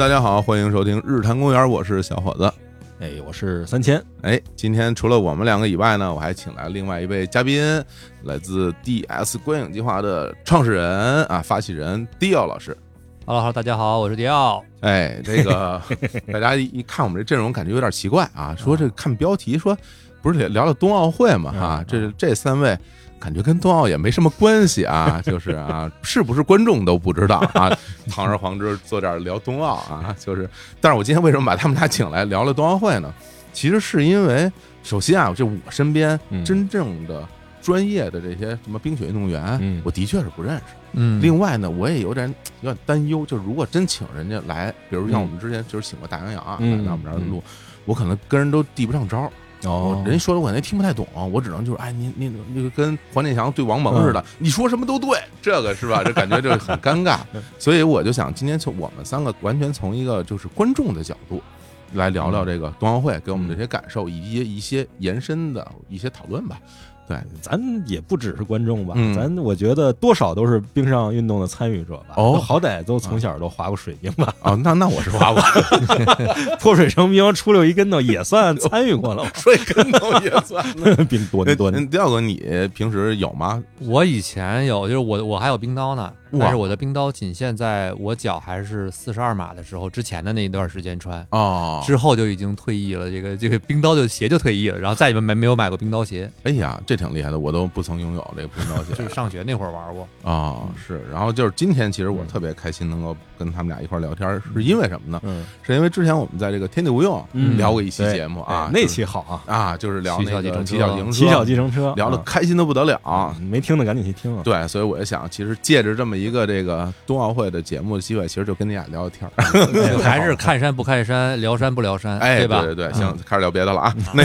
大家好，欢迎收听日坛公园，我是小伙子。哎，我是三千。哎，今天除了我们两个以外呢，我还请来另外一位嘉宾，来自 DS 观影计划的创始人啊，发起人迪奥老师。Hello，Hello，大家好，我是迪奥。哎，这个 大家一看我们这阵容，感觉有点奇怪啊。说这看标题说不是聊聊冬奥会嘛？哈，这这三位。感觉跟冬奥也没什么关系啊，就是啊，是不是观众都不知道啊？堂而皇之坐这儿聊冬奥啊，就是。但是我今天为什么把他们俩请来聊了冬奥会呢？其实是因为，首先啊，就我身边真正的专业的这些什么冰雪运动员，我的确是不认识。嗯。另外呢，我也有点 有点担忧，就是如果真请人家来，比如像我们之前就是请过大洋洋啊来我们这儿录，我可能跟人都递不上招。哦，人家说的我感觉听不太懂，我只能就是哎，您您那个跟黄健翔对王蒙似的，你说什么都对，这个是吧？这感觉就很尴尬，所以我就想今天从我们三个完全从一个就是观众的角度来聊聊这个冬奥会给我们这些感受以及一些延伸的一些讨论吧。对，咱也不只是观众吧，咱我觉得多少都是冰上运动的参与者吧。哦，好歹都从小都滑过水冰吧。哦，那那我是滑过，破水成冰，出溜一跟头也算 参与过了。摔跟头也算。冰多多。第二个，你平时有吗？我以前有，就是我我还有冰刀呢。但是我的冰刀仅限在我脚还是四十二码的时候之前的那一段时间穿哦，之后就已经退役了。这个这个冰刀就鞋就退役了，然后再也没没有买过冰刀鞋。哎呀，这挺厉害的，我都不曾拥有这个冰刀鞋。就是上学那会儿玩过啊，是。然后就是今天，其实我特别开心能够跟他们俩一块聊天，是因为什么呢？嗯，是因为之前我们在这个天地无用聊过一期节目啊，那期好啊。啊，就是聊那个骑小车，骑小自行车，聊的开心的不得了。没听的赶紧去听啊。对，所以我就想，其实借着这么。一个这个冬奥会的节目的机会，其实就跟你俩聊聊天，还是看山不看山，聊山不聊山，哎，对吧？对对，行，开始聊别的了啊。那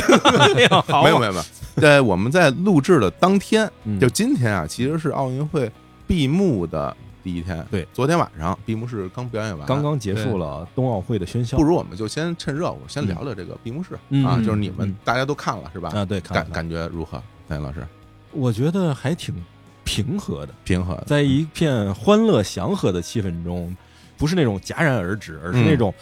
没有没有没有，在我们在录制的当天，就今天啊，其实是奥运会闭幕的第一天。对，昨天晚上闭幕式刚表演完，刚刚结束了冬奥会的喧嚣。不如我们就先趁热乎，先聊聊这个闭幕式啊，就是你们大家都看了是吧？啊，对，感感觉如何？戴老师，我觉得还挺。平和的，平和，在一片欢乐祥和的气氛中，不是那种戛然而止，而是那种，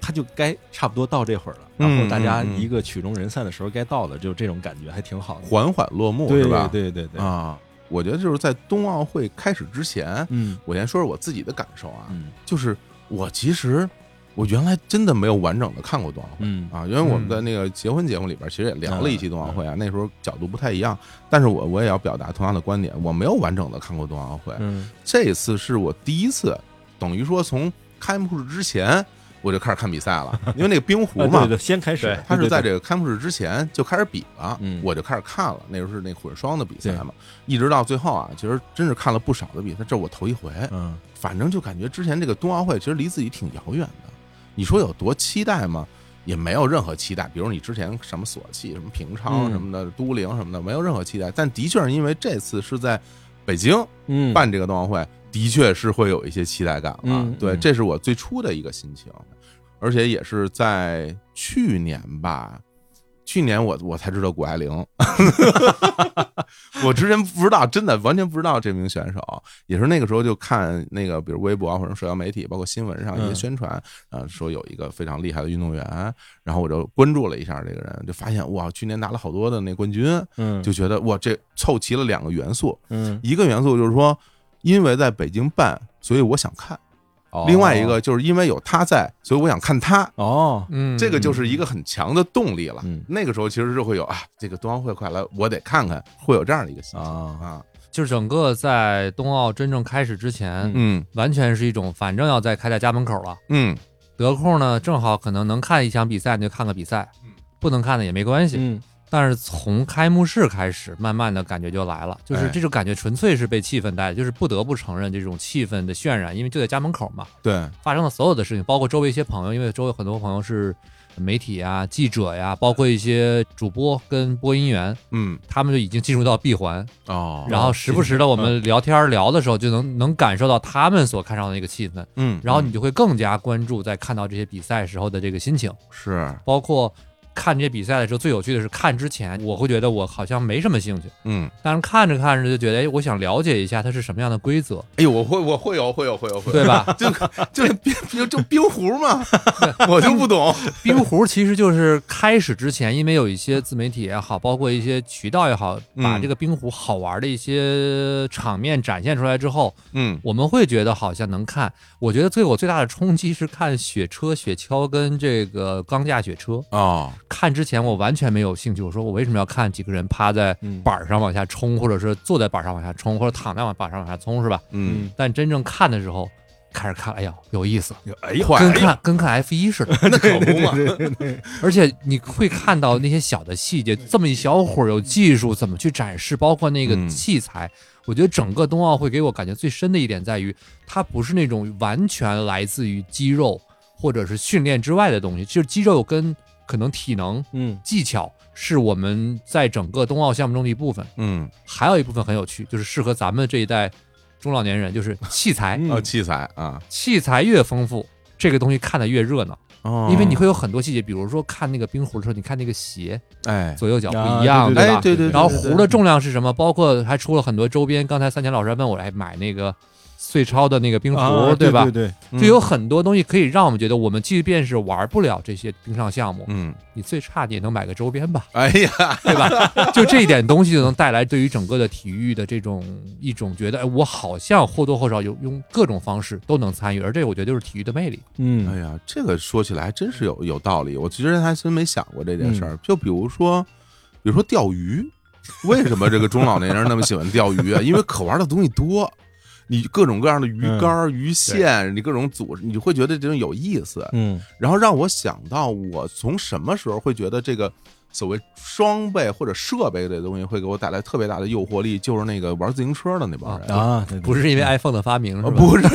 他就该差不多到这会儿了，然后大家一个曲终人散的时候该到了，就这种感觉还挺好的，缓缓落幕对吧？对对对啊，我觉得就是在冬奥会开始之前，嗯，我先说说我自己的感受啊，就是我其实。我原来真的没有完整的看过冬奥会啊，因为我们在那个结婚节目里边其实也聊了一期冬奥会啊，那时候角度不太一样，但是我我也要表达同样的观点，我没有完整的看过冬奥会，这次是我第一次，等于说从开幕式之前我就开始看比赛了，因为那个冰壶嘛，先开始，他是在这个开幕式之前就开始比了，我就开始看了，那时候是那混双的比赛嘛，一直到最后啊，其实真是看了不少的比赛，这我头一回，嗯，反正就感觉之前这个冬奥会其实离自己挺遥远的。你说有多期待吗？也没有任何期待。比如你之前什么索契、什么平昌什么的、都灵什么的，没有任何期待。但的确是因为这次是在北京办这个冬奥会，的确是会有一些期待感啊。对，这是我最初的一个心情，而且也是在去年吧。去年我我才知道谷爱凌，我之前不知道，真的完全不知道这名选手。也是那个时候就看那个，比如微博啊或者社交媒体，包括新闻上一些宣传，啊，说有一个非常厉害的运动员，然后我就关注了一下这个人，就发现哇，去年拿了好多的那冠军，嗯，就觉得哇，这凑齐了两个元素，嗯，一个元素就是说，因为在北京办，所以我想看。另外一个就是因为有他在，所以我想看他。哦，嗯，这个就是一个很强的动力了。嗯。那个时候其实是会有啊，这个冬奥会快来，我得看看，会有这样的一个心情。啊。就是整个在冬奥真正开始之前，嗯，完全是一种反正要在开在家门口了，嗯，得空呢正好可能能看一场比赛，你就看个比赛，不能看的也没关系，嗯。但是从开幕式开始，慢慢的感觉就来了，就是这种感觉纯粹是被气氛带的，就是不得不承认这种气氛的渲染，因为就在家门口嘛。对，发生了所有的事情，包括周围一些朋友，因为周围很多朋友是媒体啊、记者呀，包括一些主播跟播音员，嗯，他们就已经进入到闭环。哦，然后时不时的我们聊天聊的时候，就能能感受到他们所看上的那个气氛，嗯，然后你就会更加关注在看到这些比赛时候的这个心情，是，包括。看这些比赛的时候，最有趣的是看之前，我会觉得我好像没什么兴趣，嗯，但是看着看着就觉得，哎，我想了解一下它是什么样的规则，哎呦，我会我会有会有会有会有，对吧？就就冰就就冰壶嘛，我就不懂。冰壶其实就是开始之前，因为有一些自媒体也好，包括一些渠道也好，把嗯这个冰壶好玩的一些场面展现出来之后，嗯我们会觉得好像能看。我觉得对我最大的冲击是看雪车、雪橇跟这个钢架雪车。哦，看之前我完全没有兴趣，我说我为什么要看几个人趴在嗯板儿上往下冲，或者是坐在板儿上往下冲，或者躺在往板上往下冲，是吧？嗯，但真正看的时候，开始看，哎呀，有意思，哎呀，跟看跟看 F 一似的。那可不嘛。而且你会看到那些小的细节，这么一小会儿有技术怎么去展示，包括那个嗯器材。我觉得整个冬奥会给我感觉最深的一点在于，它不是那种完全来自于肌肉或者是训练之外的东西，就是肌肉跟可能体能、嗯技巧是我们在整个冬奥项目中的一部分。嗯，还有一部分很有趣，就是适合咱们这一代中老年人，就是器材。嗯哦，器材啊，器材越丰富，这个东西看得越热闹，哦，因为你会有很多细节，比如说看那个冰壶的时候，你看那个鞋哎左右脚啊不一样，对吧？对对然后壶的重量是什么？包括还出了很多周边。刚才三千老师还问我，哎，买那个碎钞的那个冰壶，啊对吧？对对，嗯就有很多东西可以让我们觉得，我们即便是玩不了这些冰上项目，嗯，你最差你也能买个周边吧，哎呀，对吧？就这一点东西就能带来对于整个的体育的这种一种觉得，哎，我好像或多或少有用各种方式都能参与，而这个我觉得就是体育的魅力。嗯哎呀，这个说起来还真是有有道理。我其实还真没想过这件事儿。就比如说，比如说钓鱼，为什么这个中老年人那么喜欢钓鱼啊？因为可玩的东西多，你各种各样的鱼竿、鱼线，你各种组织，你会觉得这种有意思。嗯然后让我想到，我从什么时候会觉得这个所谓装备或者设备这东西会给我带来特别大的诱惑力？就是那个玩自行车的那帮人。啊，不是因为 iPhone 的发明，是吧？呃不是，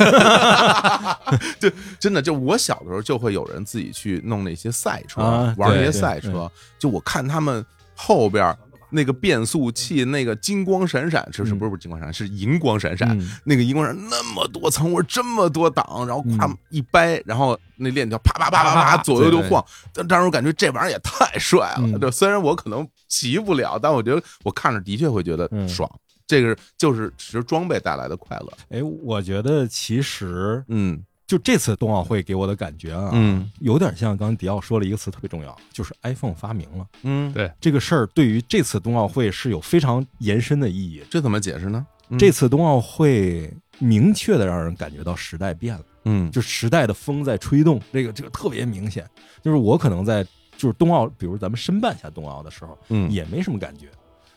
就真的就我小的时候就会有人自己去弄那些赛车，啊玩那些赛车。就我看他们后边那个变速器，那个金光闪闪，是不是不是金光闪闪，是银光闪闪。嗯那个银光闪那么多层，我说这么多档，然后咵嗯一掰，然后那链条啪啪啪啪啪左右就晃，但当时我感觉这玩意儿也太帅了。嗯，虽然我可能骑不了，但我觉得我看着的确会觉得嗯爽。这个就是其实装备带来的快乐。哎，我觉得其实嗯就这次冬奥会给我的感觉啊，嗯。有点像刚刚迪奥说了一个词特别重要，就是 iPhone 发明了。嗯，对。这个事儿，对于这次冬奥会是有非常延伸的意义。这怎么解释呢？嗯。这次冬奥会明确的让人感觉到时代变了，嗯。就时代的风在吹动，这个这个特别明显。就是我可能在就是冬奥，比如咱们申办下冬奥的时候，嗯。也没什么感觉。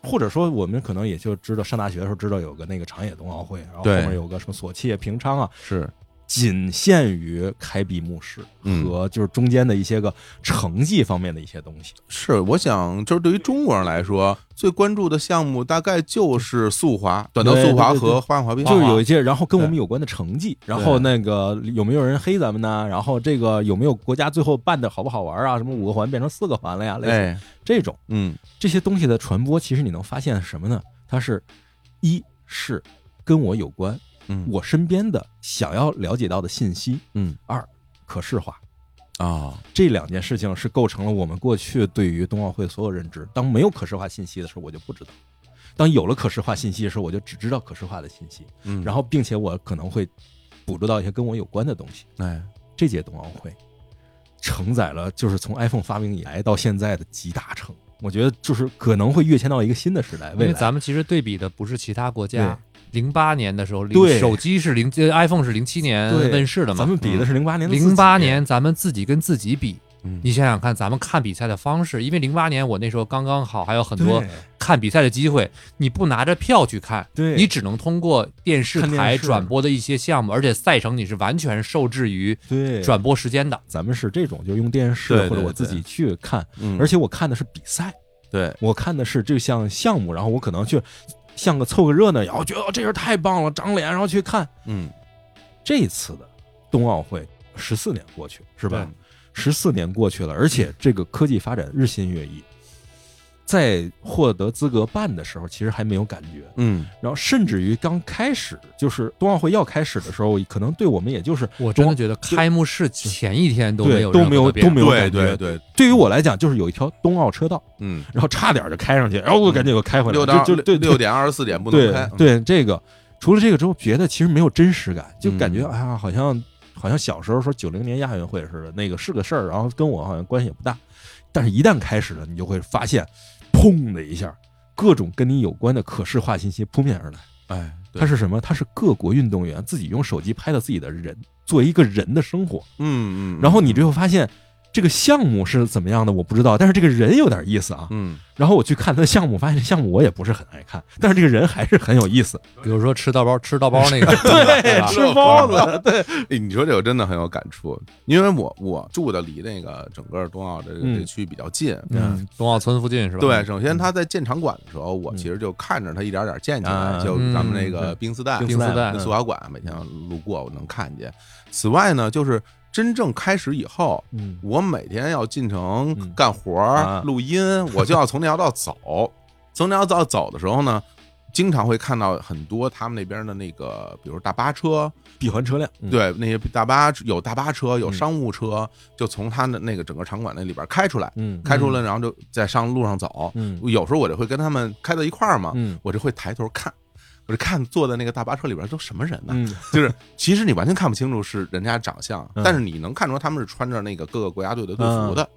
或者说，我们可能也就知道，上大学的时候知道有个那个长野冬奥会，然后后面有个什么索契、平昌啊，是仅限于开闭幕式嗯和就是中间的一些个成绩方面的一些东西。是，我想就是对于中国人来说，最关注的项目大概就是速滑、短道速滑和花样滑冰，就是有一些，然后跟我们有关的成绩，然后那个有没有人黑咱们呢？然后这个有没有国家最后办的好不好玩啊？什么五个环变成四个环了呀？类似哎，这种嗯这些东西的传播，其实你能发现什么呢？它是一是跟我有关，嗯，我身边的想要了解到的信息；嗯二可视化。啊，这两件事情是构成了我们过去对于冬奥会所有认知。当没有可视化信息的时候，我就不知道；当有了可视化信息的时候，我就只知道可视化的信息。嗯，然后，并且我可能会捕捉到一些跟我有关的东西。哎，这届冬奥会承载了就是从 iPhone 发明以来到现在的集大成，我觉得就是可能会跃迁到一个新的时代。因为咱们其实对比的不是其他国家。零八年的时候，对。手机是零呃，iPhone 是零七年问世的嘛。咱？们比的是零八年的零八年咱们自己跟自己比，嗯。你想想看，咱们看比赛的方式，因为零八年我那时候刚刚好，还有很很多看比赛的机会，你不拿着票去看，对。你只能通过电视台转播的一些项目，而且赛程你是完全受制于对。转播时间的。咱们是这种，就用电视或者我自己去看，嗯，而且我看的是比赛，对，我看的是这项项目，然后我可能去像个凑个热闹，然后觉得哦这人太棒了，长脸，然后去看。嗯，这次的冬奥会十四年过去，是吧？十四年过去了，而且这个科技发展日新月异。在获得资格办的时候，其实还没有感觉。嗯然后甚至于刚开始，就是冬奥会要开始的时候，可能对我们也就是我真的觉得开幕式前一天都没有都没有都没有感觉。对对，对于我来讲，就是有一条冬奥车道，嗯，然后差点就开上去，然后我赶紧又开回来，六点就就对六点二十四点不能开，嗯对这个，除了这个之后，别的其实没有真实感，就感觉嗯哎呀，好像好像小时候说九零年亚运会似的，那个是个事儿，然后跟我好像关系也不大，但是一旦开始了，你就会发现，砰的一下，各种跟你有关的可视化信息扑面而来。哎，对它是什么？它是各国运动员自己用手机拍的自己的人，作为一个人的生活。嗯嗯，然后你就会发现，这个项目是怎么样的，我不知道，但是这个人有点意思啊。嗯然后我去看他的项目，发现这项目我也不是很爱看，但是这个人还是很有意思。比如说吃到包吃到包那个，对吧吃包子，对，哎你说这个真的很有感触，因为我我住的离那个整个冬奥这个嗯这个区域比较近。嗯，冬奥村附近是吧？对，首先他在建场馆的时候，我其实就看着他一点点建起来，啊就咱们那嗯个冰丝带、冰丝带跟塑料馆，每天路过我能看见。此外呢，就是真正开始以后，嗯。我每天要进城嗯。干活啊、录音，我就要从那条道走。从那条道走的时候呢，经常会看到很多他们那边的那个，比如大巴车，闭环车辆，嗯，对，那些大巴有大巴车，有嗯商务车，就从他的那个整个场馆那里边开出来，嗯，开出来，然后就在上路上走。嗯。有时候我就会跟他们开到一块儿嘛，嗯。我就会抬头看，我就看坐在那个大巴车里边都什么人呢？嗯就是其实你完全看不清楚是人家长相，嗯但是你能看出他们是穿着那个各个国家队的队服的。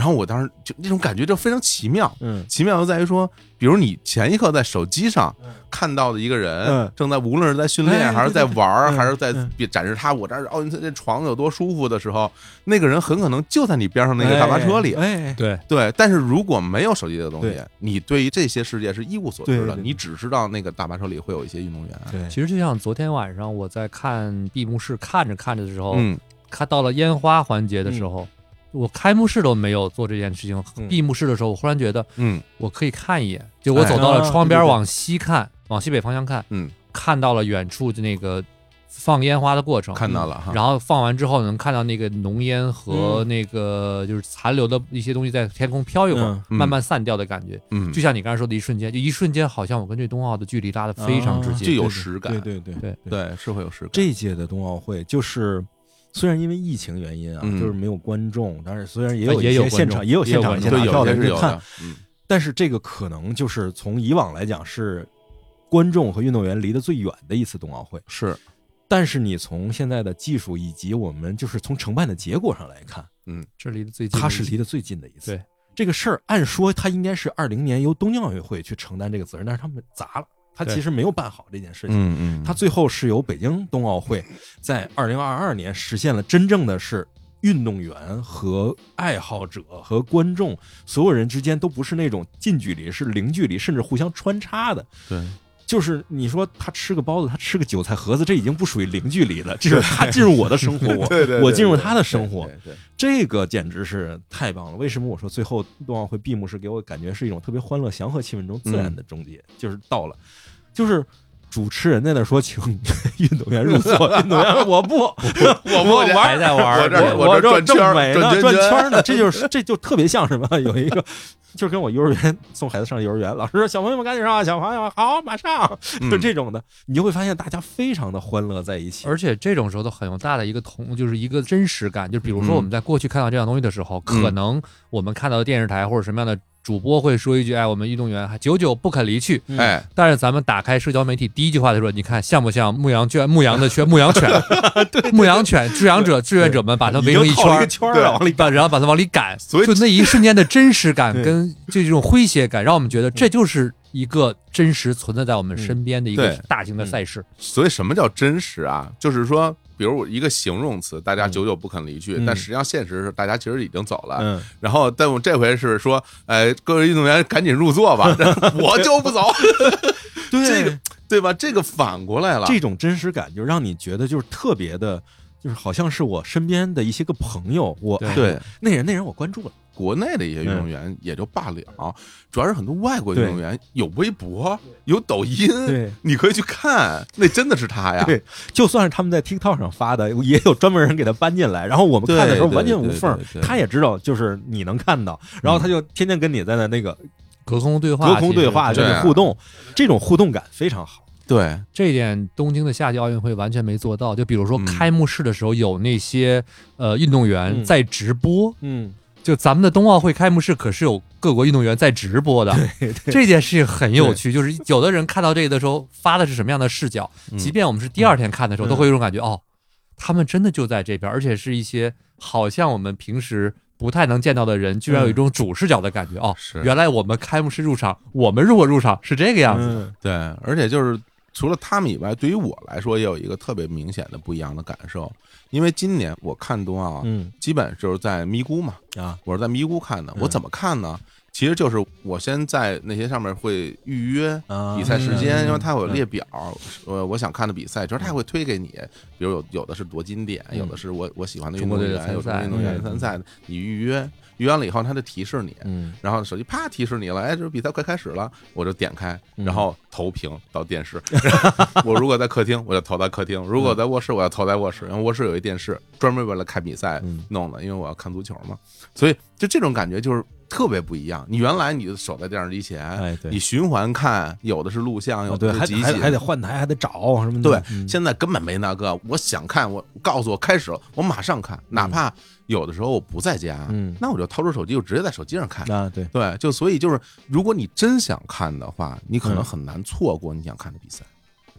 然后我当时就那种感觉就非常奇妙，嗯奇妙就在于说，比如你前一刻在手机上嗯看到的一个人嗯，正在无论是在训练哎还是在玩还是在展示他我这儿奥运村这床有多舒服的时候，那个人很可能就在你边上那个大巴车里。哎，对，对，但是如果没有手机这个东西，你对于这些世界是一无所知的，你只知道那个大巴车里会有一些运动员。对，其实就像昨天晚上我在看闭幕式，看着看着的时候，嗯看到了烟花环节的时候，我开幕式都没有做这件事情，嗯闭幕式的时候，我忽然觉得嗯我可以看一眼，就我走到了窗边往西看，往西北方向看，嗯，看到了远处的那个放烟花的过程，看到了哈。然后放完之后能看到那个浓烟和嗯那个就是残留的一些东西在天空飘一会儿，慢慢散掉的感觉，嗯，就像你刚才说的一瞬间，就一瞬间好像我跟这冬奥的距离拉得非常之啊近，就有实感。对对对对，是会有实感。这届的冬奥会就是。虽然因为疫情原因啊，嗯。就是没有观众，但是虽然也有一些现场，也有现场一些对，拿票的人看但是这个可能就是从以往来讲是观众和运动员离得最远的一次冬奥会。是，但是你从现在的技术以及我们就是从承办的结果上来看，嗯。这离得最近的一次，它是离得最近的一次。对。这个事儿，按说它应该是二零年由东京奥运会去承担这个责任，但是他们砸了，他其实没有办好这件事情。嗯嗯，他最后是由北京冬奥会在二零二二年实现了真正的是运动员和爱好者和观众所有人之间都不是那种近距离，是零距离，甚至互相穿插的。对，就是你说他吃个包子，他吃个韭菜盒子，这已经不属于零距离了，这是他进入我的生活，我进入他的生活，这个简直是太棒了！为什么我说最后冬奥会闭幕式给我感觉是一种特别欢乐祥和气氛中自然的终结？就是到了，就是主持人在那说请运动员入座，运动员 我不，我 我不 还在玩儿我这我这转正圈呢，转转圈圈呢，这就是这就特别像什么？有一个就跟我幼儿园送孩子上幼儿园，老师说小朋友们赶紧上，小朋友好，马上，就嗯这种的，你就会发现大家非常的欢乐在一起。而且这种时候都很有大的一个同，就是一个真实感。就比如说嗯我们在过去看到这样东西的时候，可能我们看到的电视台或者什么样的主播会说一句：“哎，我们运动员还久久不肯离去。”嗯。哎，但是咱们打开社交媒体，第一句话就说：“你看像不像牧羊圈？牧羊的圈，牧羊犬，牧羊犬志愿者志愿者们把它围成一圈对，往里把然后把它往里赶，所以就那一瞬间的真实感跟就这种诙谐感，让我们觉得这就是一个真实存在在我们身边的一个大型的赛事。所以什么叫真实啊？就是说，比如我一个形容词，大家嗯久久不肯离去，嗯但实际上现实是大家其实已经走了。嗯，然后，但我这回是说，哎，各位运动员赶紧入座吧，我就不走，对这个对吧？这个反过来了，这种真实感就让你觉得就是特别的，就是好像是我身边的一些个朋友，我对哎对那人那人我关注了，国内的一些运动员也就罢了，主要是很多外国运动员有微博、有抖音，对。你可以去看，那真的是他呀。对，就算是他们在 TikTok 上发的，也有专门人给他搬进来，然后我们看的时候完全无缝他也知道就是你能看到，然后他就天天跟你在那那个。隔空对话，隔空对话其实。跟对啊。你互动，这种互动感非常好。对，这一点东京的夏季奥运会完全没做到。就比如说嗯。开幕式的时候，有那些呃运动员嗯。在直播，嗯，就咱们的冬奥会开幕式可是有各国运动员在直播的，这件事情很有趣。就是有的人看到这个的时候发的是什么样的视角，嗯即便我们是第二天看的时候，嗯都会有一种感觉，哦，他们真的就在这边，而且是一些好像我们平时。不太能见到的人，居然有一种主视角的感觉、哦，是原来我们开幕式入场，我们如果入场是这个样子。嗯对，而且就是除了他们以外，对于我来说也有一个特别明显的不一样的感受，因为今年我看冬奥啊，嗯。基本就是在咪咕嘛，啊，我是在咪咕看的。嗯。我怎么看呢？其实就是我先在那些上面会预约啊。比赛时间，嗯因为它会有列表，呃，我想看的比赛，就是它会推给你，比如有有的是夺金点，嗯。有的是我我喜欢的运动员，有队的参赛中国运动员嗯。参赛，你预约，预约完了以后，它就提示你，嗯然后手机啪提示你了，哎，就是比赛快开始了，我就点开，嗯然后投屏到电视。我如果在客厅，我就投在客厅；如果在卧室，我要投在卧室。然后卧室有一电视，专门为了看比赛嗯弄的，因为我要看足球嘛。所以就这种感觉就是特别不一样。你原来你就守在电视机前，你循环看，有的是录像，有的是集锦，还还得换台，还得找什么的。对，嗯现在根本没那个。我想看，我告诉我开始了，我马上看，哪怕有的时候我不在家，嗯那我就掏出手机，就直接在手机上看。啊，对，对，就所以就是，如果你真想看的话，你可能嗯很难错过你想看的比赛。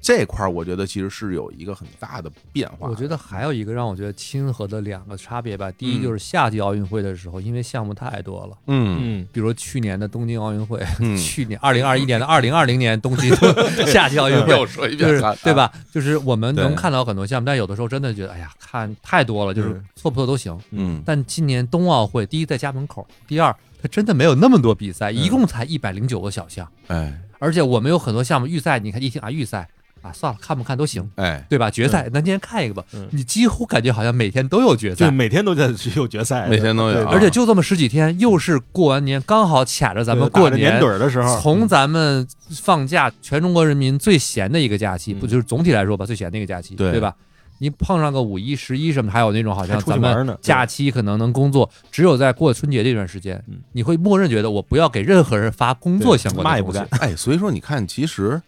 这块儿我觉得其实是有一个很大的变化。我觉得还有一个让我觉得亲和的两个差别吧。第一嗯就是夏季奥运会的时候，因为项目太多了，嗯。嗯。比如去年的东京奥运会，嗯。去年二零二一年的二零二零年东京 夏季奥运会 又，说一就是遍啊，对吧？就是我们能看到很多项目，但有的时候真的觉得，哎呀，看太多了，就是嗯。错不错都行。嗯，但今年冬奥会，第一在家门口，第二它真的没有那么多比赛，嗯。一共才一百零九个小项，哎。而且我们有很多项目预赛，你看一听啊预赛啊，算了，看不看都行。哎，对吧？决赛，那今天看一个吧嗯。你几乎感觉好像每天都有决就赛，每天都在有决赛，每天都有而且就这么十几天，又是过完年，刚好卡着咱们过年盹儿的时候，从咱们放假，全中国人民最闲的一个假期，嗯不就是总体来说吧，最闲的一个假期，对对吧？你碰上个五一、十一什么，还有那种好像咱们假期可能能工作，只有在过春节这段时间嗯，你会默认觉得我不要给任何人发工作相关的东西嘛也不干。哎，所以说你看，其实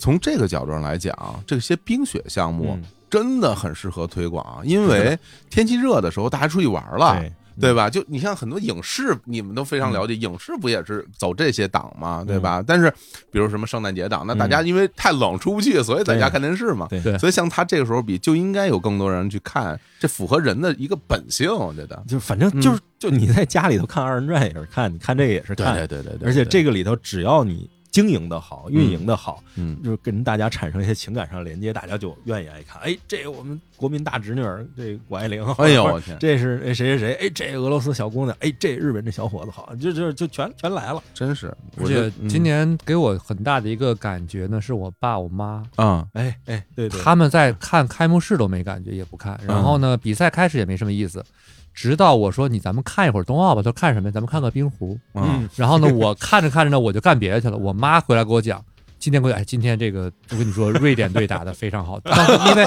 从这个角度上来讲，这些冰雪项目嗯真的很适合推广，因为天气热的时候大家出去玩了。对对吧？就你像很多影视，你们都非常了解，影视不也是走这些档嘛，对吧？但是比如什么圣诞节档，那大家因为太冷出不去，所以在家看电视嘛。对对所以像他这个时候比，就应该有更多人去看，这符合人的一个本性，我觉得。就反正就是就你在家里头看二人转也是看，你看这个也是看，对对对对，而且这，个里头只要你经营的好，运营的好，嗯，就是跟大家产生一些情感上的连接，大家就愿意爱看。哎，这个我们国民大侄女儿，这谷爱凌，哎呦我天，这是哎谁谁谁，哎，这俄罗斯小姑娘，哎，这日本这小伙子好，就就就全全来了。真是，而我觉得且今年给我很大的一个感觉呢，是我爸我妈啊，哎哎，对对，他们在看开幕式都没感觉，也不看。然后呢，比赛开始也没什么意思，直到我说你咱们看一会儿冬奥吧，他说看什么呀？咱们看个冰壶。嗯，然后呢，我看着看着呢，我就干别的去了。我妈回来给我讲，今天给我哎，今天这个我跟你说，瑞典队打得非常好，因为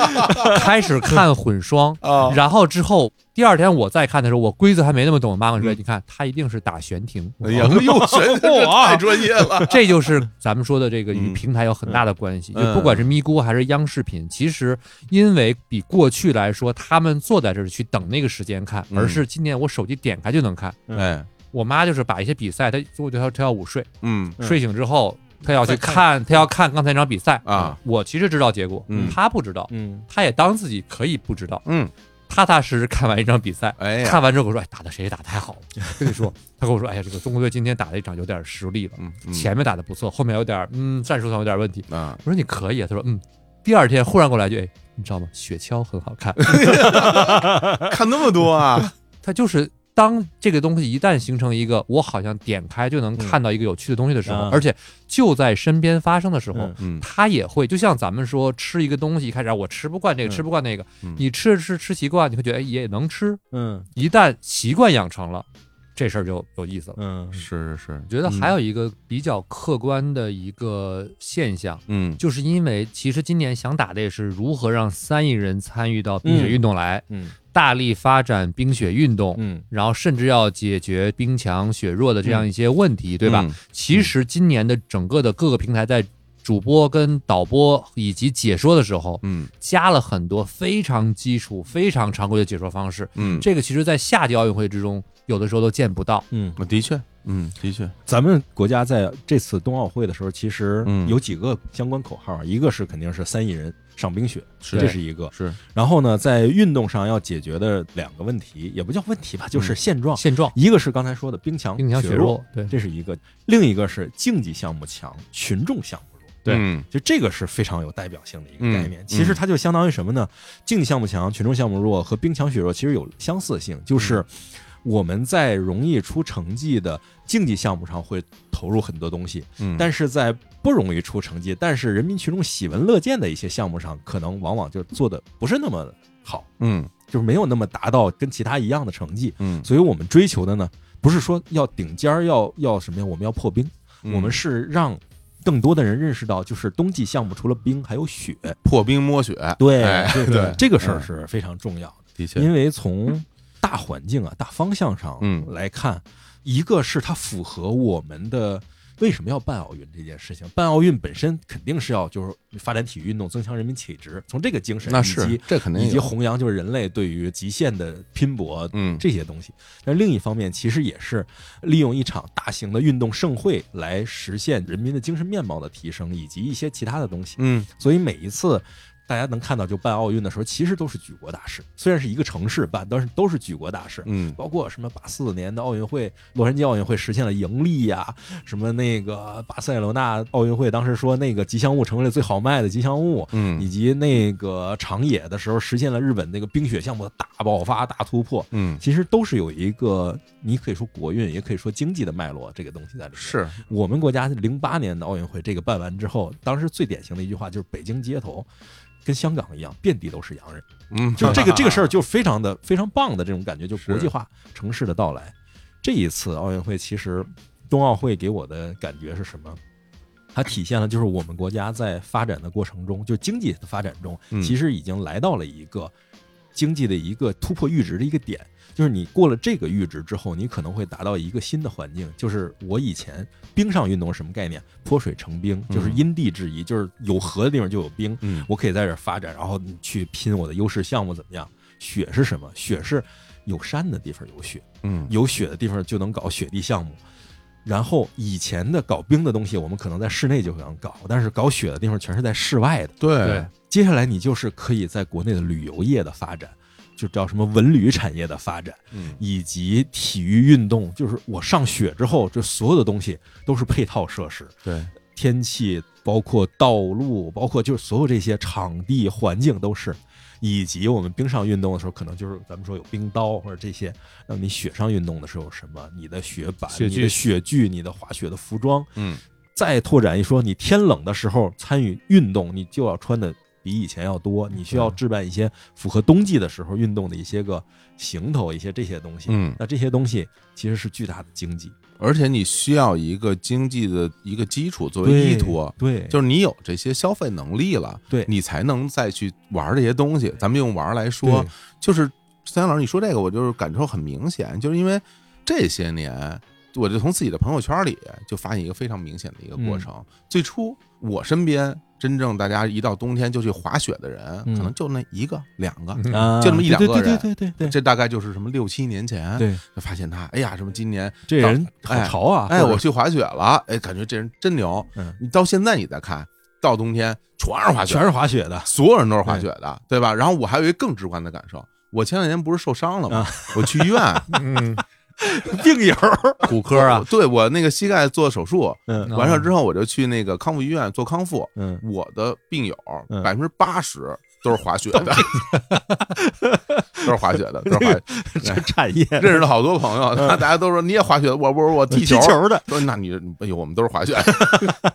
开始看混双，啊。然后之后第二天我再看的时候，我规则还没那么懂。我妈跟我说，嗯。你看他一定是打悬停。哎呀，又悬停太专业了，这就是咱们说的这个与嗯平台有很大的关系，嗯。就不管是咪咕还是央视频，其实因为比过去来说，他们坐在这儿去等那个时间看，嗯。而是今天我手机点开就能看。哎，我妈就是把一些比赛，她我她她要午睡，嗯嗯。睡醒之后她要去看他，要看刚才那场比赛啊。我其实知道结果嗯，她不知道，嗯她也当自己可以不知道，嗯，踏踏实实看完一场比赛。哎，看完之后我说，哎，打的谁打的太好了。跟 你说，他跟我说，哎呀，这个中国队今天打了一场有点实力了，嗯，嗯前面打的不错，后面有点嗯战术上有点问题。啊，我说你可以啊，他说嗯。第二天忽然过来一句，哎，你知道吗？雪橇很好看。看那么多啊，他就是当这个东西一旦形成一个我好像点开就能看到一个有趣的东西的时候，嗯。而且就在身边发生的时候，它也会就像咱们说吃一个东西，一开始啊我吃不惯这个，嗯。吃不惯那个，嗯。你吃着吃吃习惯，你会觉得哎也能吃。嗯。一旦习惯养成了，这事儿就有意思了。嗯。是是。是，我觉得还有一个比较客观的一个现象，嗯。就是因为其实今年想打的也是如何让三亿人参与到冰雪运动来。嗯大力发展冰雪运动，嗯然后甚至要解决冰强雪弱的这样一些问题，对吧？嗯其实今年的整个的各个平台在主播跟导播以及解说的时候，嗯加了很多非常基础、非常常规的解说方式。嗯，这个其实，在夏季奥运会之中，有的时候都见不到。嗯，的确，嗯，的确，咱们国家在这次冬奥会的时候，其实嗯。有几个相关口号，一个是肯定是三亿人上冰雪，是。这是一个。是，然后呢，在运动上要解决的两个问题，也不叫问题吧，就是现状。现状，一个是刚才说的冰强冰强雪弱，对，这是一个；另一个是竞技项目强，群众项目弱。对嗯。就这个是非常有代表性的一个概念。嗯其实它就相当于什么呢？竞技项目强，群众项目弱和冰强雪弱其实有相似性，就是我们在容易出成绩的竞技项目上会投入很多东西，嗯，但是在不容易出成绩，但是人民群众喜闻乐见的一些项目上，可能往往就做的不是那么好，嗯。就是没有那么达到跟其他一样的成绩。嗯，所以我们追求的呢，不是说要顶尖儿，要要什么呀？我们要破冰，嗯。我们是让更多的人认识到，就是冬季项目除了冰还有雪。破冰摸雪，对哎对对这个事儿嗯是非常重要的，的确，因为从大环境啊、大方向上嗯来看，一个是它符合我们的。为什么要办奥运这件事情？办奥运本身肯定是要就是发展体育运动，增强人民体质，从这个精神以那是及这肯定，以及弘扬就是人类对于极限的拼搏，嗯这些东西。但另一方面，其实也是利用一场大型的运动盛会来实现人民的精神面貌的提升，以及一些其他的东西。嗯所以每一次大家能看到，就办奥运的时候，其实都是举国大事。虽然是一个城市办，但是都是举国大事。嗯包括什么八四年的奥运会，洛杉矶奥运会实现了盈利呀、什么那个巴塞罗那奥运会，当时说那个吉祥物成为了最好卖的吉祥物，嗯以嗯及那个长野的时候实现了日本那个冰雪项目的大爆发、大突破，嗯，其实都是有一个你可以说国运，也可以说经济的脉络这个东西在里面。是，我们国家零八年的奥运会这个办完之后，当时最典型的一句话就是北京街头。跟香港一样，遍地都是洋人，嗯，就这个 这个事儿就非常的非常棒的这种感觉，就国际化城市的到来。这一次奥运会，其实冬奥会给我的感觉是什么？它体现了就是我们国家在发展的过程中，就经济的发展中，嗯其实已经来到了一个经济的一个突破阈值的一个点。就是你过了这个阈值之后，你可能会达到一个新的环境。就是我以前冰上运动是什么概念？泼水成冰，就是嗯因地制宜，就是有河的地方就有冰，嗯我可以在这儿发展，然后你去拼我的优势项目怎么样？雪是什么？雪是有山的地方有雪，嗯有雪的地方就能搞雪地项目。然后以前的搞冰的东西，我们可能在室内就能搞，但是搞雪的地方全是在室外的。对对，接下来你就是可以在国内的旅游业的发展，就叫什么文旅产业的发展，嗯以及体育运动，就是我上雪之后，这所有的东西都是配套设施。对，天气，包括道路，包括就是所有这些场地环境都是，以及我们冰上运动的时候，可能就是咱们说有冰刀或者这些。那么你雪上运动的时候有什么？你的雪板、雪具你的雪具、你的滑雪的服装。嗯再拓展一说，你天冷的时候参与运动，你就要穿的比以前要多，你需要置办一些符合冬季的时候运动的一些个行头，一些这些东西。嗯，那这些东西其实是巨大的经济而且你需要一个经济的一个基础作为依托，对，就是你有这些消费能力了，对。你才能再去玩这些东西。咱们用玩来说，就是三老师你说这个，我就是感受很明显，就是因为这些年，我就从自己的朋友圈里就发现一个非常明显的一个过程。嗯最初我身边真正大家一到冬天就去滑雪的人，嗯可能就那一个两个。就那么一两个人对对对对对对这大概就是什么六七年前，对，就发现他，哎呀，什么今年这人好哎潮啊！哎，我去滑雪了，哎，感觉这人真牛。嗯，你到现在你再看，到冬天全是滑雪，全是滑雪的，所有人都是滑雪的，对吧？然后我还有一个更直观的感受，我前两年不是受伤了吗？啊我去医院，嗯，病友，骨科啊，对我那个膝盖做手术，嗯完事儿之后我就去那个康复医院做康复。嗯，我的病友嗯百分之八十 都是滑雪的，都是滑雪的，都是滑。这产业。认识了好多朋友，大家都说你也滑雪，我不是我踢踢球。球的，说那你哎呦，我们都是滑雪。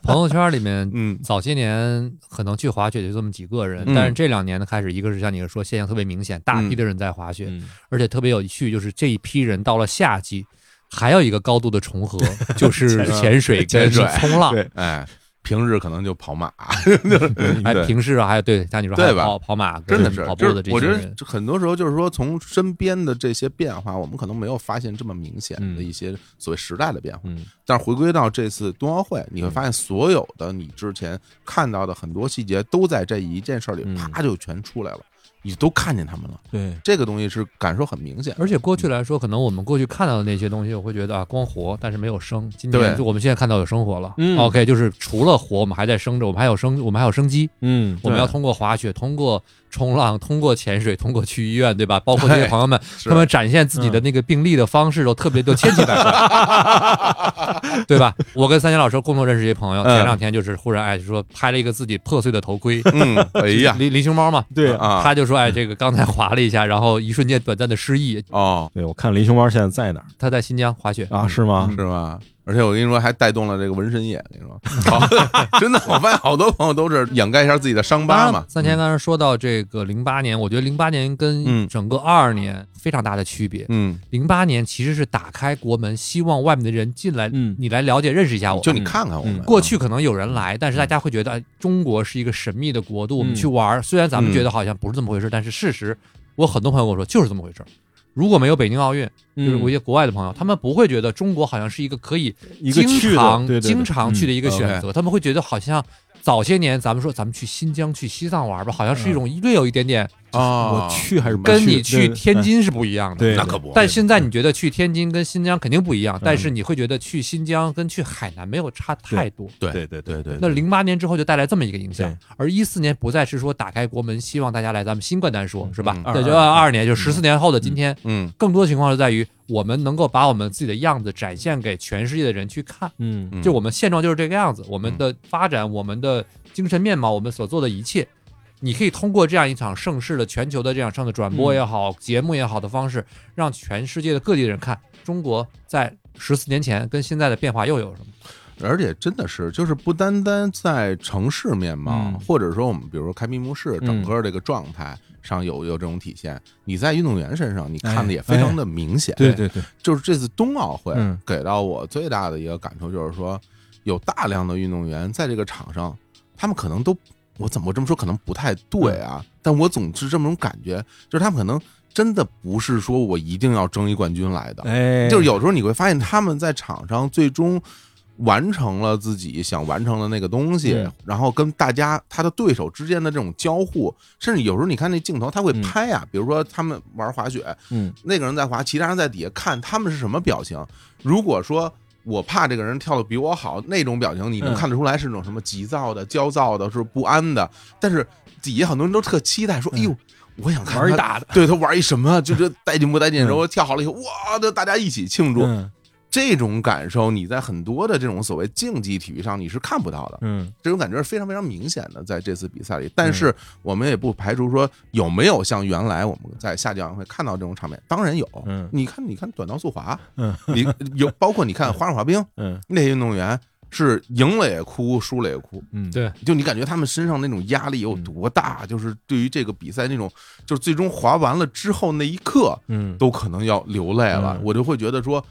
朋友圈里面嗯。早些年可能去滑雪就这么几个人，嗯。但是这两年呢开始，一个是像你说现象特别明显，大批的人在滑雪，嗯。而且特别有趣，就是这一批人到了夏季，还有一个高度的重合，就是潜水跟潜水。冲浪。对。哎，平日可能就跑马，哎，平时啊，还有对像你说还有对吧跑跑马，真的是，跑步的这些我觉得很多时候就是说，从身边的这些变化，我们可能没有发现这么明显的嗯。一些所谓时代的变化。嗯。但是回归到这次冬奥会，你会发现所有的你之前看到的很多细节，都在这一件事里嗯。啪就全出来了，你都看见他们了。对，这个东西是感受很明显。而且过去来说，可能我们过去看到的那些东西，我会觉得啊，光活，但是没有生。今年对就我们现在看到有生活了。嗯 OK，就是除了活，我们还在生着，我们还有生，我们还有生机。嗯我们要通过滑雪，通过冲浪，通过潜水，通过去医院，对吧？包括这些朋友们，他们展现自己的那个病例的方式都特别都千奇百怪，对吧？我跟三千老师共同认识一些朋友，嗯前两天就是忽然哎就说拍了一个自己破碎的头盔，嗯，哎呀，林林熊猫嘛，对啊他就说哎这个刚才滑了一下，然后一瞬间短暂的失忆，哦，对，我看林熊猫现在在哪儿他在新疆滑雪啊？是吗？是吧？而且我跟你说，还带动了这个纹身业。跟你说，好，真的，我发现好多朋友都是掩盖一下自己的伤疤嘛。三千刚才说到这个零八年，我觉得零八年嗯跟整个二二年非常大的区别。嗯，零八年其实是打开国门，希望外面的人进来，嗯你来了解认识一下我。就你看看我们嗯过去可能有人来，但是大家会觉得哎中国是一个神秘的国度，我们去玩。虽然咱们觉得好像不是这么回事，但是事实，我很多朋友跟我说就是这么回事儿。如果没有北京奥运，就是我一些国外的朋友，他们不会觉得中国好像是一个可以经常经常去的一个嗯选择，他们会觉得好像早些年咱们说咱们去新疆、去西藏玩吧，好像是一种略有一点点哦。我去还是不跟你去天津是不一样的。对那可不。但现在你觉得去天津跟新疆肯定不一样，嗯但是你会觉得去新疆跟去海南没有差太多。对对对对对，那零八年之后就带来这么一个影响，而一四年不再是说打开国门，希望大家来咱们新冠单说，是吧？嗯？对，就二二年，就十四年后的今天，嗯更多情况是在于我们能够把我们自己的样子展现给全世界的人去看。嗯嗯。就我们现状就是这个样子，我们的发展，我们的精神面貌，我们所做的一切，你可以通过这样一场盛世的全球的这样上的转播也好，节目也好的方式，让全世界的各地的人看中国在十四年前跟现在的变化又有什么。而且真的是，就是不单单在城市面貌，嗯。或者说我们比如说开闭幕式整个这个状态上有有这种体现，你在运动员身上你看的也非常的明显。对对对，就是这次冬奥会嗯。给到我最大的一个感受就是说，有大量的运动员在这个场上，他们可能都我怎么这么说可能不太对啊，但我总是这么种感觉，就是他们可能真的不是说我一定要争一冠军来的，哎，就是有时候你会发现他们在场上最终完成了自己想完成的那个东西，嗯。然后跟大家他的对手之间的这种交互，甚至有时候你看那镜头他会嗯。拍啊，比如说他们玩滑雪，嗯。那个人在滑，其他人在底下看他们是什么表情。如果说我怕这个人跳的比我好，那种表情你能嗯看得出来是那种什么急躁的、焦躁的，是不安的。但是底下很多人都特期待，说：“哎呦，我想看玩一大的，对他玩一什么，就是带劲不带劲。然后跳好了以后，哇，就大家一起庆祝。嗯这种感受，你在很多的这种所谓竞技体育上你是看不到的。嗯这种感觉是非常非常明显的，在这次比赛里。但是我们也不排除说有没有像原来我们在夏季奥运会看到这种场面，当然有。嗯你看，你看短道速滑，嗯你有包括你看花样滑冰 嗯那些运动员是赢了也哭，输了也哭。嗯，对，就你感觉他们身上那种压力有多大，就是对于这个比赛那种，就是最终滑完了之后那一刻，嗯都可能要流泪了。嗯我就会觉得说，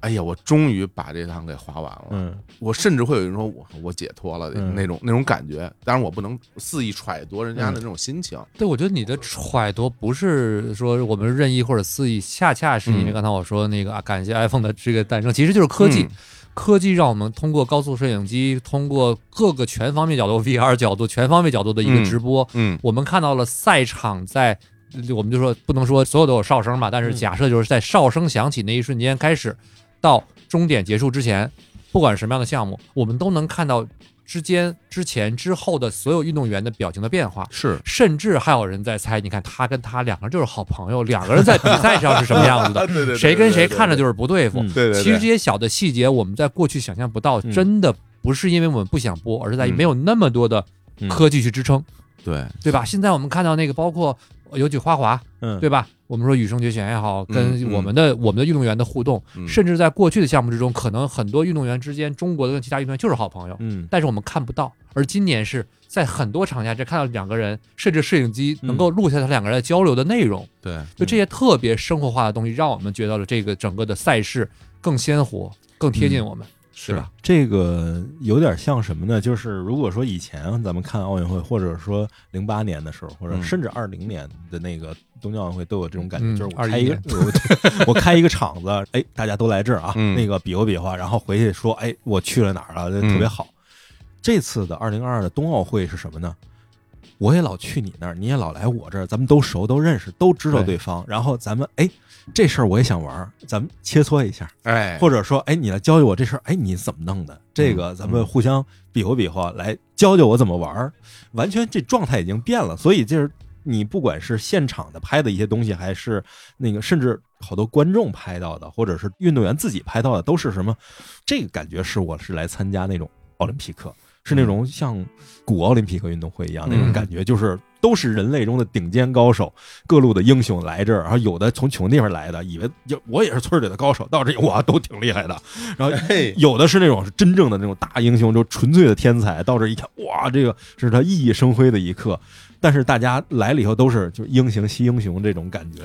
哎呀，我终于把这趟给滑完了。嗯。我甚至会有人说我我解脱了嗯。那种那种感觉，当然我不能肆意揣度人家的那种心情。对，我觉得你的揣度不是说我们任意或者肆意，恰恰是因为嗯。刚才我说那个啊，感谢 iPhone 的这个诞生，其实就是科技。嗯。科技让我们通过高速摄影机，通过各个全方面角度、VR 角度、全方位角度的一个嗯直播，嗯。我们看到了赛场在，我们就说不能说所有都有哨声吧，但是嗯。假设就是在哨声响起那一瞬间开始，到终点结束之前，不管什么样的项目，我们都能看到之间、之前、之后的所有运动员的表情的变化。是甚至还有人在猜，你看他跟他两个人就是好朋友，两个人在比赛上是什么样子的，对对对谁跟谁看着就是不对付。嗯对对，其实这些小的细节，我们在过去想象不到，嗯真的不是因为我们不想播，而是在于嗯没有那么多的嗯科技去支撑，对对吧？现在我们看到那个，包括尤其花滑，嗯对吧？我们说羽生结弦也好，跟嗯我们的、我们的运动员的互动，嗯。甚至在过去的项目之中，可能很多运动员之间，中国的跟其他运动员就是好朋友，嗯。但是我们看不到。而今年是在很多场下，这看到两个人，甚至摄影机嗯。能够录下他两个人的交流的内容，对。就这些特别生活化的东西，让我们觉得了这个整个的赛事更鲜活，更贴近我们。是吧？这个有点像什么呢？就是如果说以前咱们看奥运会，或者说零八年的时候，或者嗯甚至二零年的那个东京奥运会，都有这种感觉，嗯就是我开一个 我我开一个场子，哎，大家都来这儿啊，嗯那个比划比划，然后回去说，哎，我去了哪儿了，这特别好。这次的二零二二的冬奥会是什么呢？我也老去你那儿，你也老来我这儿，咱们都熟，都认识，都知道对对方。然后咱们哎，这事儿我也想玩儿，咱们切磋一下。哎，或者说，哎，你来教教我这事儿，哎，你怎么弄的？这个咱们互相比划比划，来教教我怎么玩儿。完全这状态已经变了，所以就是你不管是现场的拍的一些东西，还是那个甚至好多观众拍到的，或者是运动员自己拍到的，都是什么？这个感觉是我是来参加那种奥林匹克，是那种像古奥林匹克运动会一样那种嗯感觉，就是都是人类中的顶尖高手，各路的英雄来这儿，然后有的从穷地方来的，以为就我也是村里的高手，到这我都挺厉害的，然后嘿，有的是那种是真正的那种大英雄，就纯粹的天才，到这一看，哇，这个是他熠熠生辉的一刻。但是大家来了以后都是就英雄惜英雄这种感觉，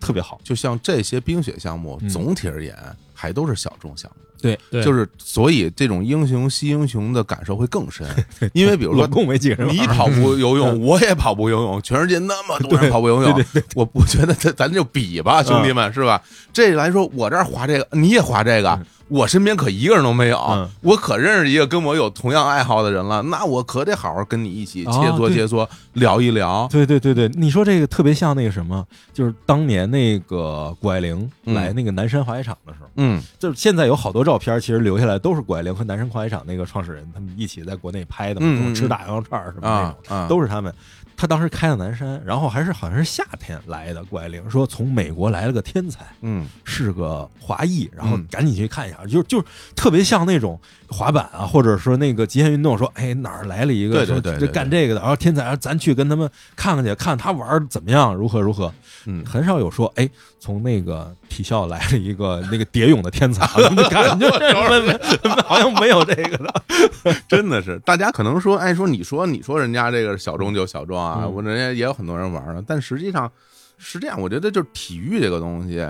特别好。就像这些冰雪项目，嗯总体而言还都是小众项目。对对。就是所以这种英雄惜英雄的感受会更深，因为比如说总共没几个人你跑步游泳，我也跑步游泳，全世界那么多人跑步游泳，我我觉得咱咱就比吧，兄弟们，是吧？这来说，我这儿划这个，你也划这个，我身边可一个人都没有嗯，我可认识一个跟我有同样爱好的人了，那我可得好好跟你一起切磋切磋，聊一聊。对对对对，你说这个特别像那个什么，就是当年那个谷爱凌嗯来那个南山滑雪场的时候，嗯就是现在有好多照片，其实留下来都是谷爱凌和南山滑雪场那个创始人他们一起在国内拍的嘛，什么吃大羊肉串什么那啊种。啊，都是他们。他当时开了南山，然后还是好像是夏天来的。谷爱凌说从美国来了个天才，嗯是个华裔，然后嗯赶紧去看一下，就就特别像那种滑板啊，或者说那个极限运动，说哎哪儿来了一个对对对对干这个的，然后天才，咱去跟他们看看去，看他玩儿怎么样，如何如何。嗯，很少有说哎从那个体校来了一个 那个蝶泳的天才，感觉好像没有这个的。真的是，大家可能说，哎，说你说你说人家这个小众就小众啊，嗯。我人家也有很多人玩呢，但实际上是这样，我觉得就是体育这个东西，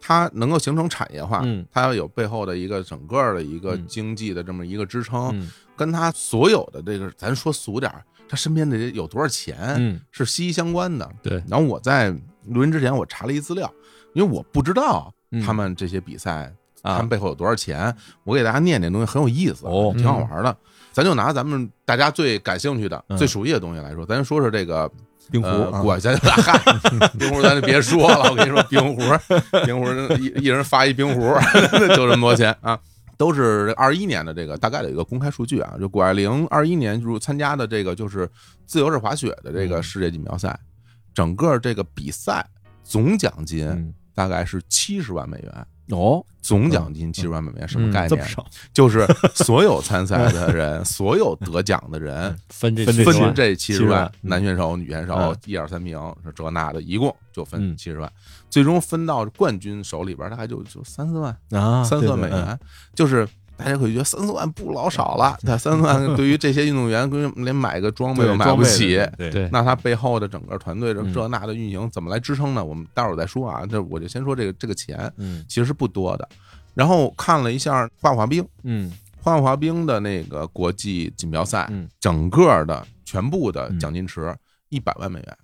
它能够形成产业化，嗯。它要有背后的一个整个的一个嗯。经济的这么一个支撑，嗯。跟他所有的这个，咱说俗点儿，他身边的人有多少钱，嗯。是息息相关的。对。然后我在录音之前，我查了一资料，因为我不知道嗯。他们这些比赛，啊。他们背后有多少钱。我给大家念念东西，很有意思，哦。挺好玩的。咱就拿咱们大家最感兴趣的、嗯。最熟悉的东西来说，咱说说这个冰壶我咱嗨，冰壶咱就别说了，我跟你说，冰壶，冰壶一一人发一冰壶，就这么多钱啊。都是二一年的这个大概的一个公开数据啊，就谷爱凌二一年入参加的这个就是自由式滑雪的这个嗯。世界锦标赛，整个这个比赛总奖金嗯。大概是七十万美元，哦，总奖金七十万美元什么嗯概念？这么少，就是所有参赛的人，所有得奖的人，分这分这分七十万。这70万万，嗯。男选手、女选手嗯。一二三名是这那的，一共就分嗯。七十万，最终分到冠军手里边，大概就就三四万，啊，三四万美元，就是。大家会觉得三四万不老少了，但三四万对于这些运动员，连买个装备都买不起，对对那他背后的整个团队这嗯这那的运营怎么来支撑呢？我们待会儿再说啊。这我就先说这个这个钱嗯其实是不多的。然后看了一下滑滑冰，嗯滑滑冰的那个国际锦标赛，嗯整个的全部的嗯奖金池一百万美元，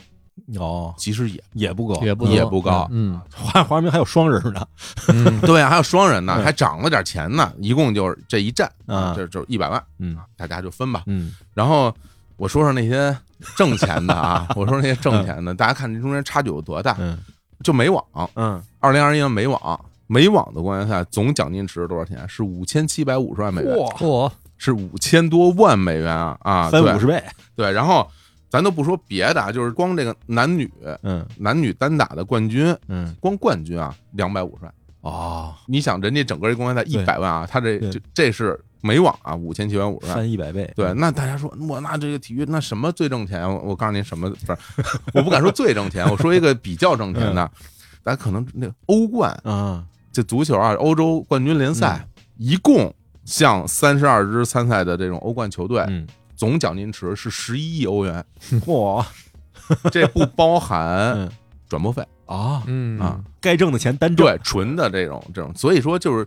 哦，其实也也不高，也不也不高。嗯华华明还有双人呢，嗯，对啊，还有双人呢，嗯还涨了点钱呢，一共就是这一站啊这就是一百万，嗯大家就分吧。嗯然后我说说那些挣钱的啊，我说那些挣钱的，大家看这中间差距有多大？嗯就美网，嗯，二零二一年美网，美网的冠军赛总奖金池多少钱？是五千七百五十万美元，哇，是五千多万美元啊啊！对翻五十倍，对，然后咱都不说别的啊，就是光这个男女嗯。男女单打的冠军，嗯。光冠军啊两百五十万。哦，你想，人家整个一公开赛一对百万啊，他这对这这是美网啊五千七百五十万。翻一百倍，对，那大家说，我那这个体育那什么最挣钱？我我告诉您什么不是，我不敢说最挣钱，我说一个比较挣钱的，大家可能那个欧冠啊，这足球啊，欧洲冠军联赛一共向三十二支参赛的这种欧冠球队，嗯，总奖金池是十一亿欧元，嚯，这不包含嗯。转播费啊，嗯。啊，该挣的钱单挣，对，纯的这种这种，所以说就是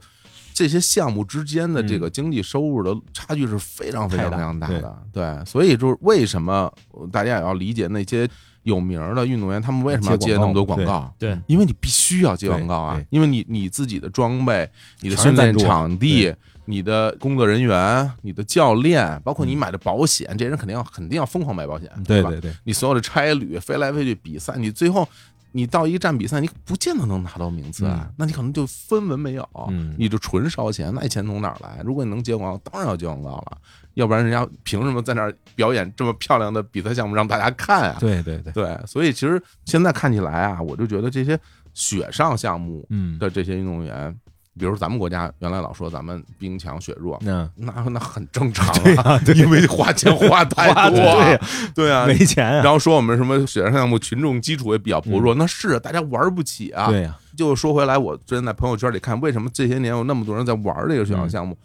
这些项目之间的这嗯。个经济收入的差距是非常非常非常大的。对，所以就是为什么大家也要理解那些有名的运动员，他们为什么要接那么多广告？对？因为你必须要接广告啊因为你你自己的装备、你的训练场地、你的工作人员、你的教练，包括你买的保险，这些人肯定要肯定要疯狂买保险，吧？对对对，你所有的差旅飞来飞去比赛，你最后你到一个站比赛，你不见得能拿到名次啊，嗯那你可能就分文没有，嗯你就纯烧钱，那钱从哪儿来？如果你能接广告，当然要接广告了，要不然人家凭什么在那儿表演这么漂亮的比赛项目让大家看啊？对对对，对，所以其实现在看起来啊，我就觉得这些雪上项目嗯，的这些运动员，比如咱们国家原来老说咱们兵强血弱，那那那很正常对啊，因为花钱花太花多对呀啊，对啊，没钱啊，然后说我们什么雪上项目群众基础也比较薄弱，那是啊大家玩不起啊。对，呀，就说回来，我之前在朋友圈里看，为什么这些年有那么多人在玩这个雪上项目？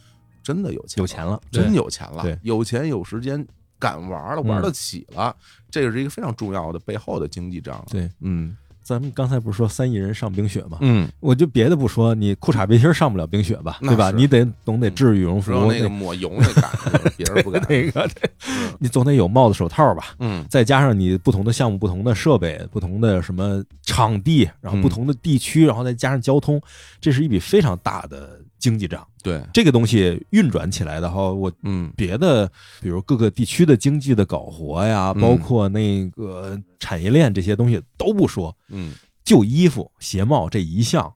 真的有钱，有钱了，真有钱了对，有钱有时间，敢玩了，嗯玩得起了，这个是一个非常重要的背后的经济账。对，嗯咱们刚才不是说三亿人上冰雪吗？嗯，我就别的不说，你裤衩背心上不了冰雪吧，对吧？你得总得制羽绒服，那个抹油那感觉，别人不敢。那个，你总得有帽子、手套吧？嗯再加上你不同的项目、不同的设备、不同的什么场地，然后不同的地区，然后再加上交通，这是一笔非常大的经济账。对，这个东西运转起来的话，我嗯别的，比如各个地区的经济的搞活呀，嗯包括那个产业链这些东西都不说，嗯，就衣服、鞋帽这一项，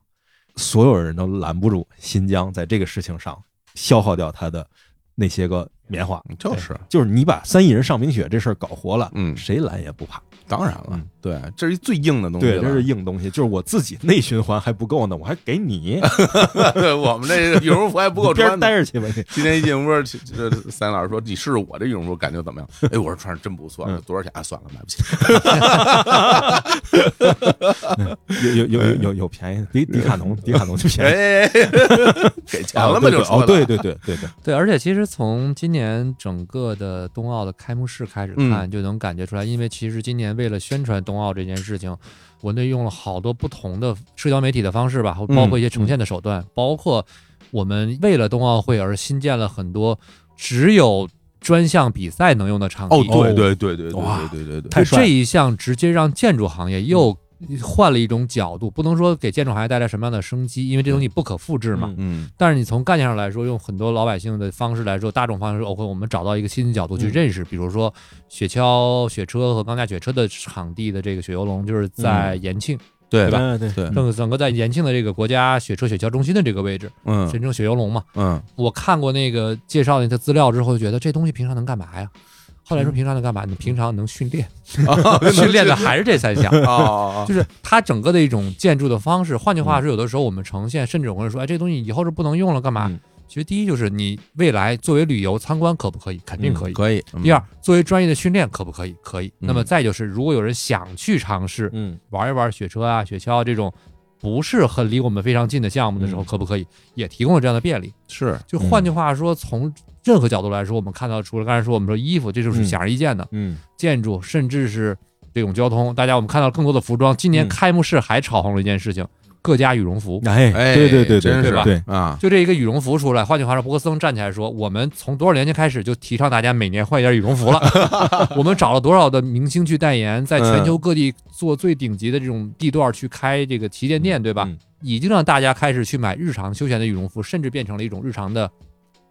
所有人都拦不住新疆在这个事情上消耗掉他的那些个棉花。就是，就是你把三亿人上冰雪这事儿搞活了，嗯，谁拦也不怕。当然了嗯，对，这是一最硬的东西对，了。这是硬东西，就是我自己内循环还不够呢，我还给你对 我们这羽绒服还不够穿呢。待着去吧你。今天一进屋，这这三老师说：“你试试我这羽绒服感觉怎么样？”哎，我说穿着真不错嗯，多少钱啊？算了，买不起。有有有有有有便宜，迪迪卡侬，迪卡侬就便宜。哎，给钱了就说的对对对对对，对，而且其实从今年整个的冬奥的开幕式开始看，就能感觉出来，因为其实今年为了宣传冬奥这件事情，国内用了好多不同的社交媒体的方式吧，嗯包括一些呈现的手段，包括我们为了冬奥会而新建了很多只有专项比赛能用的场地。哦，对对对对对对对对对，太帅这一项直接让建筑行业又换了一种角度，不能说给建筑行业带来什么样的生机，因为这东西不可复制嘛。嗯。嗯。但是你从概念上来说，用很多老百姓的方式来说，大众方式，OK，我们找到一个新的角度去嗯认识，比如说雪橇雪车和钢架雪车的场地的这个雪游龙，就是在延庆，对吧？对对对，整个整个在延庆的这个国家雪车雪橇中心的这个位置，嗯。神城雪游龙嘛。嗯。我看过那个介绍那些资料之后，就觉得这东西平常能干嘛呀？后嗯来说平常能干嘛？你平常能训练，啊训练的还是这三项。啊 就是它整个的一种建筑的方式。换句话说，有的时候我们呈现，甚至有人说，哎，这东西以后是不能用了，干嘛嗯？其实第一就是你未来作为旅游参观可不可以？肯定可以。可以。第二，作为专业的训练可不可以？可以。嗯那么再就是，如果有人想去尝试嗯玩一玩雪车啊、雪橇啊这种不是很离我们非常近的项目的时候，嗯可不可以？也提供了这样的便利。是就换句话说，从任何角度来说，我们看到除了刚才说我们说衣服，这就是嗯显而易见的。嗯建筑，甚至是这种交通，大家我们看到更多的服装。今年嗯开幕式还炒红了一件事情，各家羽绒服。哎，对，对对对是对吧？对，啊，就这一个羽绒服出来，换句话说，博格森站起来说：“我们从多少年前开始就提倡大家每年换一件羽绒服了。我们找了多少的明星去代言，在全球各地做最顶级的这种地段去开这个旗舰店，对吧？嗯已经让大家开始去买日常休闲的羽绒服，甚至变成了一种日常的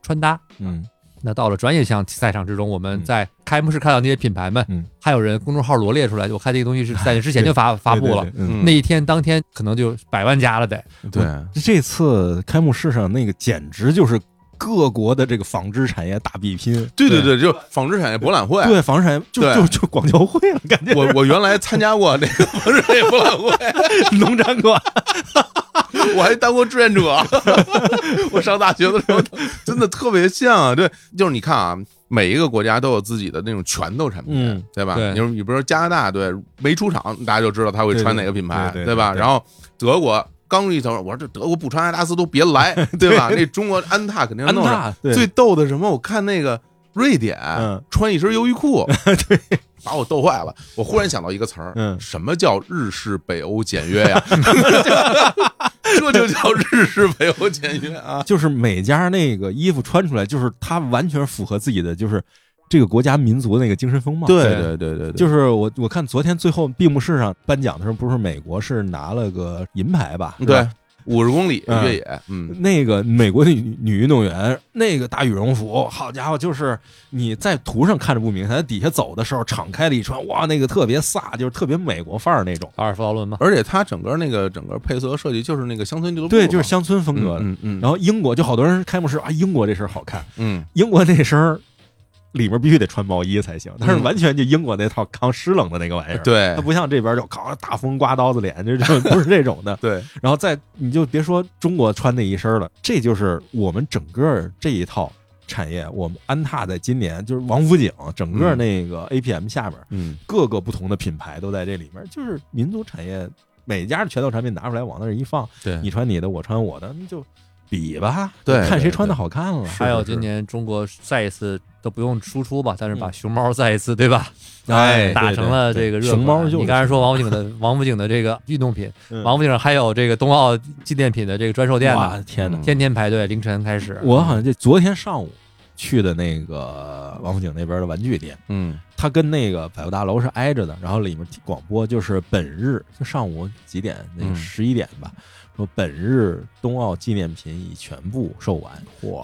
穿搭。嗯。那到了专业项赛场之中，我们在开幕式看到那些品牌们，嗯。还有人公众号罗列出来，我看这个东西是在之前就发发布了。对对对嗯嗯。那一天当天可能就百万加了得，对，这次开幕式上那个简直就是各国的这个纺织产业大比拼。对对对，就纺织产业博览会。对，纺织产业就就就广交会了，感觉我我原来参加过 那个纺织产业博览会，农展馆。我还当过志愿者。我上大学的时候，真的特别像啊。对，就是你看啊，每一个国家都有自己的那种拳头产品，嗯对吧？你说，你比如说加拿大，对，没出场，大家就知道他会穿哪个品牌，对吧？然后德国。刚一走，我说这德国不穿阿达斯都别来，对吧？那中国安踏肯定要弄上。最逗的什么？我看那个瑞典嗯穿一身优衣库，对把我逗坏了。我忽然想到一个词儿，嗯什么叫日式北欧简约呀？这就叫日式北欧简约啊！就是每家那个衣服穿出来，就是它完全符合自己的，就是这个国家民族的那个精神风貌。对对。对对对，就是我我看昨天最后闭幕式上颁奖的时候，不是美国是拿了个银牌吧？吧？对，五十公里嗯。越野，嗯，那个美国的女女运动员，那个大羽绒服，好家伙，就是你在图上看着不明显，在底下走的时候敞开了一穿，哇，那个特别飒，就是特别美国范儿那种。阿尔弗劳伦嘛，而且它整个那个整个配色设计就是那个乡村俱乐部，对，就是乡村风格的。嗯嗯，然后英国就好多人开幕式啊，英国这身好看，嗯。英国那身儿里面必须得穿毛衣才行，但是嗯完全就英国那套抗湿冷的那个玩意儿。对它不像这边就靠大风刮刀子脸，就就不是这种的。对，然后再你就别说中国穿那一身了，这就是我们整个这一套产业。我们安踏在今年就是王府井整个那个 APM 下边，嗯各个不同的品牌都在这里面，就是民族产业，每家的拳头产品拿出来往那儿一放，对你穿你的，我穿我的，那就比吧，对对看谁穿的好看了。还有今年中国再一次都不用输出吧，但是把嗯熊猫再一次对吧，哎打成了这个热款。熊猫就是你刚才说王府井的王府井的这个运动品，嗯王府井还有这个冬奥纪念品的这个专售店呢，天哪！天天排队，凌晨开始。我好像就昨天上午去的那个王府井那边的玩具店，嗯它跟那个百货大楼是挨着的，然后里面广播就是本日就上午几点，那个嗯十一点吧，说本日冬奥纪念品已全部售完，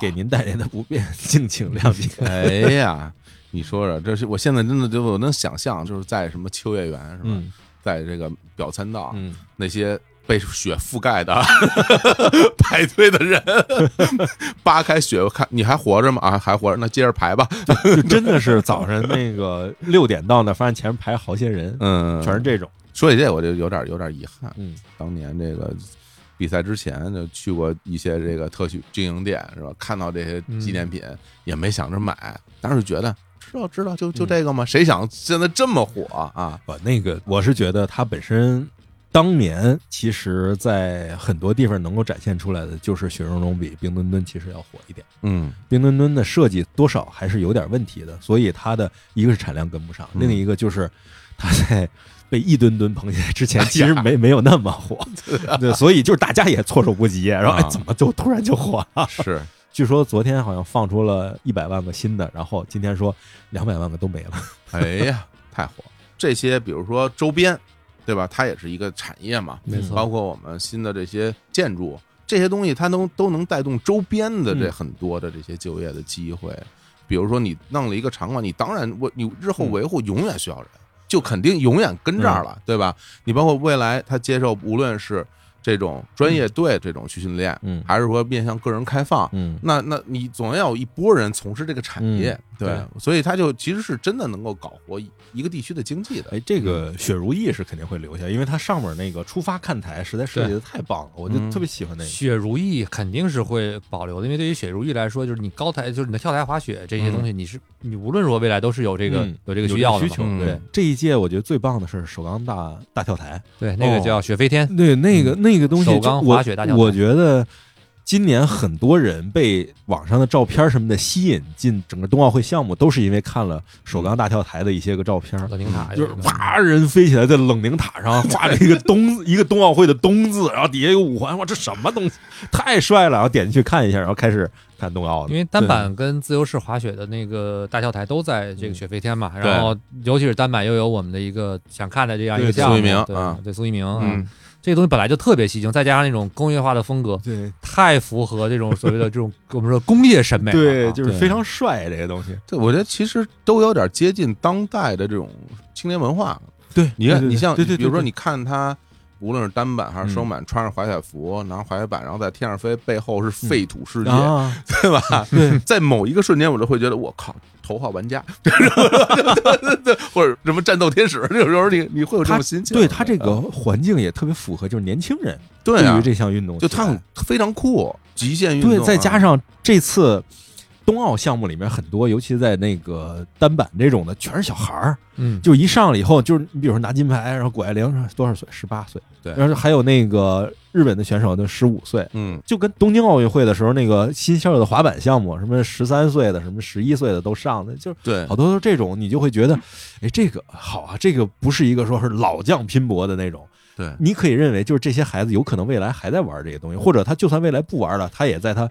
给您带来的不便，敬请谅解。哎呀，你说说，这是我现在真的就我能想象，就是在什么秋叶原是吧，嗯在这个表参道嗯，那些被雪覆盖的 排队的人，扒开雪看你还活着吗？啊，还活着，那接着排吧。真的是早晨那个六点到那，发现前面排好些人，嗯，全是这种。说起这，我就有点有点遗憾。嗯当年这个比赛之前就去过一些这个特许经营店，是吧？看到这些纪念品，也没想着买，当时觉得知道知道，就就这个吗？谁想现在这么火啊？不，那个我是觉得它本身当年其实，在很多地方能够展现出来的，就是雪容融比冰墩墩其实要火一点。嗯冰墩墩的设计多少还是有点问题的，所以它的一个是产量跟不上，嗯另一个就是它在被一吨吨捧起来之前，其实没没有那么火，对，所以就是大家也措手不及，然后怎么就突然就火了？是，据说昨天好像放出了一百万个新的，然后今天说两百万个都没了。哎呀，太火！这些比如说周边，对吧？它也是一个产业嘛，没错包括我们新的这些建筑，这些东西它能都能带动周边的这嗯很多的这些就业的机会。比如说你弄了一个场馆，你当然我你日后维护永远需要人，就肯定永远跟这儿了，对吧？你包括未来他接受无论是这种专业队这种去训练，嗯。还是说面向个人开放，嗯，那那你总要有一波人从事这个产业，嗯。对，所以他就其实是真的能够搞活一一个地区的经济的。哎，这个雪如意是肯定会留下，因为它上面那个出发看台实在设计的太棒了，我就嗯。特别喜欢那个。雪如意肯定是会保留的，因为对于雪如意来说，就是你高台，就是你的跳台滑雪这些东西，你是你无论如何未来都是有这个嗯。有这个需要的需求，嗯。对这一届我觉得最棒的是首钢大大跳台，对，那个叫雪飞天，对那个那个东西就，首钢我滑雪大跳台我觉得今年很多人被网上的照片什么的吸引进整个冬奥会项目，都是因为看了首钢大跳台的一些个照片。冷凝塔就是哇，人飞起来在冷凝塔上画了一个冬 一个冬奥会的冬字，然后底下有五环，哇，这什么东西？太帅了！然后点进去看一下，然后开始看冬奥的。因为单板跟自由式滑雪的那个大跳台都在这个雪飞天嘛，然后尤其是单板又有我们的一个想看的这样一个项目，苏一鸣对啊对苏一鸣，嗯，这个东西本来就特别吸睛，再加上那种工业化的风格，对太符合这种所谓的这种 我们说工业审美了啊，对，就是非常帅这些东西。对我觉得其实都有点接近当代的这种青年文化。对，你看，你像对对，对比如说你看他。无论是单板还是双板，穿着滑雪服，拿着滑雪板，然后在天上飞，背后是废土世界，啊，对吧？对，在某一个瞬间，我就会觉得，我靠，头号玩家，或者什么战斗天使，有时候你你会有这种心情。对他这个环境也特别符合，就是年轻人对啊。于，这项运动，就他很非常酷，极限运动啊，对，再加上这次冬奥项目里面很多，尤其在那个单板这种的，全是小孩儿，嗯，就一上了以后，就是你比如说拿金牌，然后谷爱凌多少岁？十八岁，对。然后还有那个日本的选手就十五岁，嗯。就跟东京奥运会的时候那个新校的滑板项目，什么十三岁的、什么十一岁的都上的，就是对。好多都是这种，你就会觉得，哎，这个好啊，这个不是一个说是老将拼搏的那种，对。你可以认为就是这些孩子有可能未来还在玩这些东西，或者他就算未来不玩了，他也在他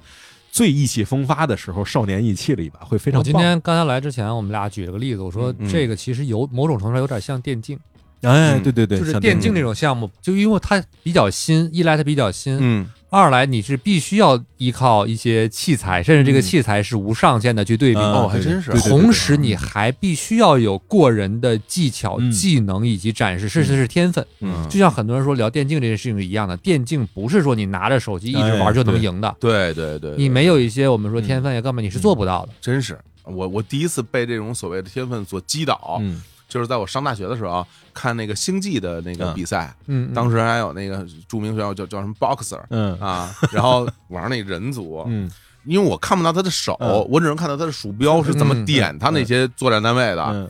最意气风发的时候少年意气了一把，会非常我今。天刚才来之前，我们俩举了个例子，我说嗯。这个其实有某种程度上有点像电竞，哎，嗯对对对，就是电竞这种项目，就因为它比较新，一来它比较新，嗯。二来你是必须要依靠一些器材，甚至这个嗯。器材是无上限的去对比。啊哦还真是同时，你还必须要有过人的技巧、嗯。技能以及展示，甚至是天分。嗯，就像很多人说聊电竞这件事情是一样的，电竞不是说你拿着手机一直玩就能赢的，对对对，你没有一些我们说嗯。天分呀，根本你是做不到的。真是。我我第一次被这种所谓的天分所击倒，嗯就是在我上大学的时候看那个星际的那个嗯比赛，嗯，嗯当时还有那个著名选手叫叫什么 Boxer 嗯啊，然后玩那人族，嗯。因为我看不到他的手，嗯我只能看到他的鼠标是怎么嗯点他那些作战单位的，嗯，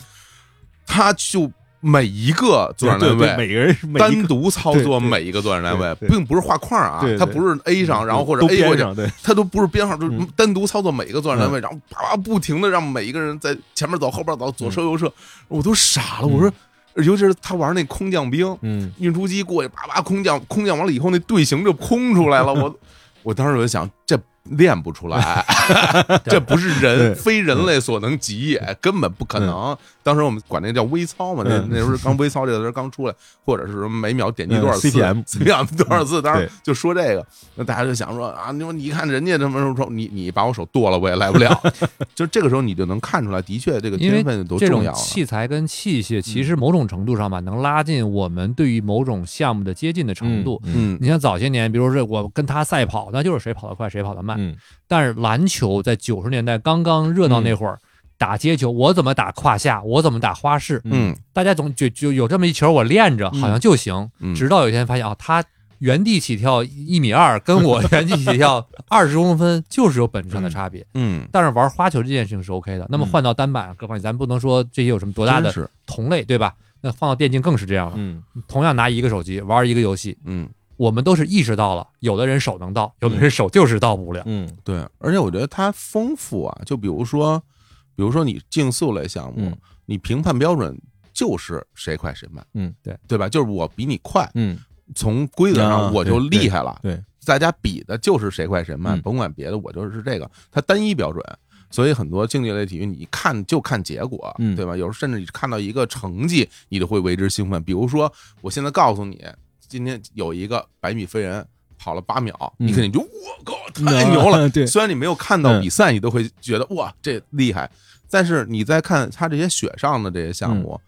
他就每一个作战单位每个人单独操作每一个作战单位，并不是画框啊对，对他不是 A 上，然后或者 A 过去，编上，对，他都不是编号，就是嗯单独操作每一个作战单位，然后啪啪不停的让每一个人在前面走，后边走，左射右射，我都傻了。我说，尤其是他玩那空降兵嗯运输机过去，叭叭空降，空降完了以后，那队形就空出来了。我 我当时我就想，这练不出来，这不是人非人类所能及也，根本不可能。当时我们管那叫微操嘛，那嗯。那时候刚微操这个词刚出来，或者是什么每秒点击多少次嗯 CPM 多少次，当时就说这个，那大家就想说啊，你说你看人家什么时候说，你你把我手剁了，我也来不了。就这个时候你就能看出来，的确这个天分多重要啊。器材跟器械，其实某种程度上吧，能拉近我们对于某种项目的接近的程度。嗯。嗯。你像早些年，比如说我跟他赛跑，那就是谁跑得快谁跑得慢。嗯但是篮球在九十年代刚刚热闹那会儿，打街球，我怎么打胯下，我怎么打花式，嗯大家总就就有这么一球，我练着好像就行。嗯直到有一天发现啊，他原地起跳一米二，跟我 原地起跳二十公分，就是有本质上的差别。嗯，但是玩花球这件事情是 OK 的。那么换到单板各方面，咱不能说这些有什么多大的同类，对吧？那放到电竞更是这样了。嗯同样拿一个手机玩一个游戏，嗯。我们都是意识到了，有的人手能到，有的人手就是到不了。嗯对，而且我觉得它丰富啊，就比如说，比如说你竞速类项目，嗯你评判标准就是谁快谁慢，嗯对对吧？就是我比你快，嗯，从规则啊上我就厉害了，对，大家比的就是谁快谁慢，嗯甭管别的，我就是这个，它单一标准。所以很多竞技类体育，你看就看结果，嗯对吧？有时候甚至你看到一个成绩，你都会为之兴奋。比如说，我现在告诉你，今天有一个百米飞人跑了八秒，嗯。你肯定就我靠，太牛了！对。虽然你没有看到比赛，你都会觉得哇，这厉害。但是你再看他这些雪上的这些项目，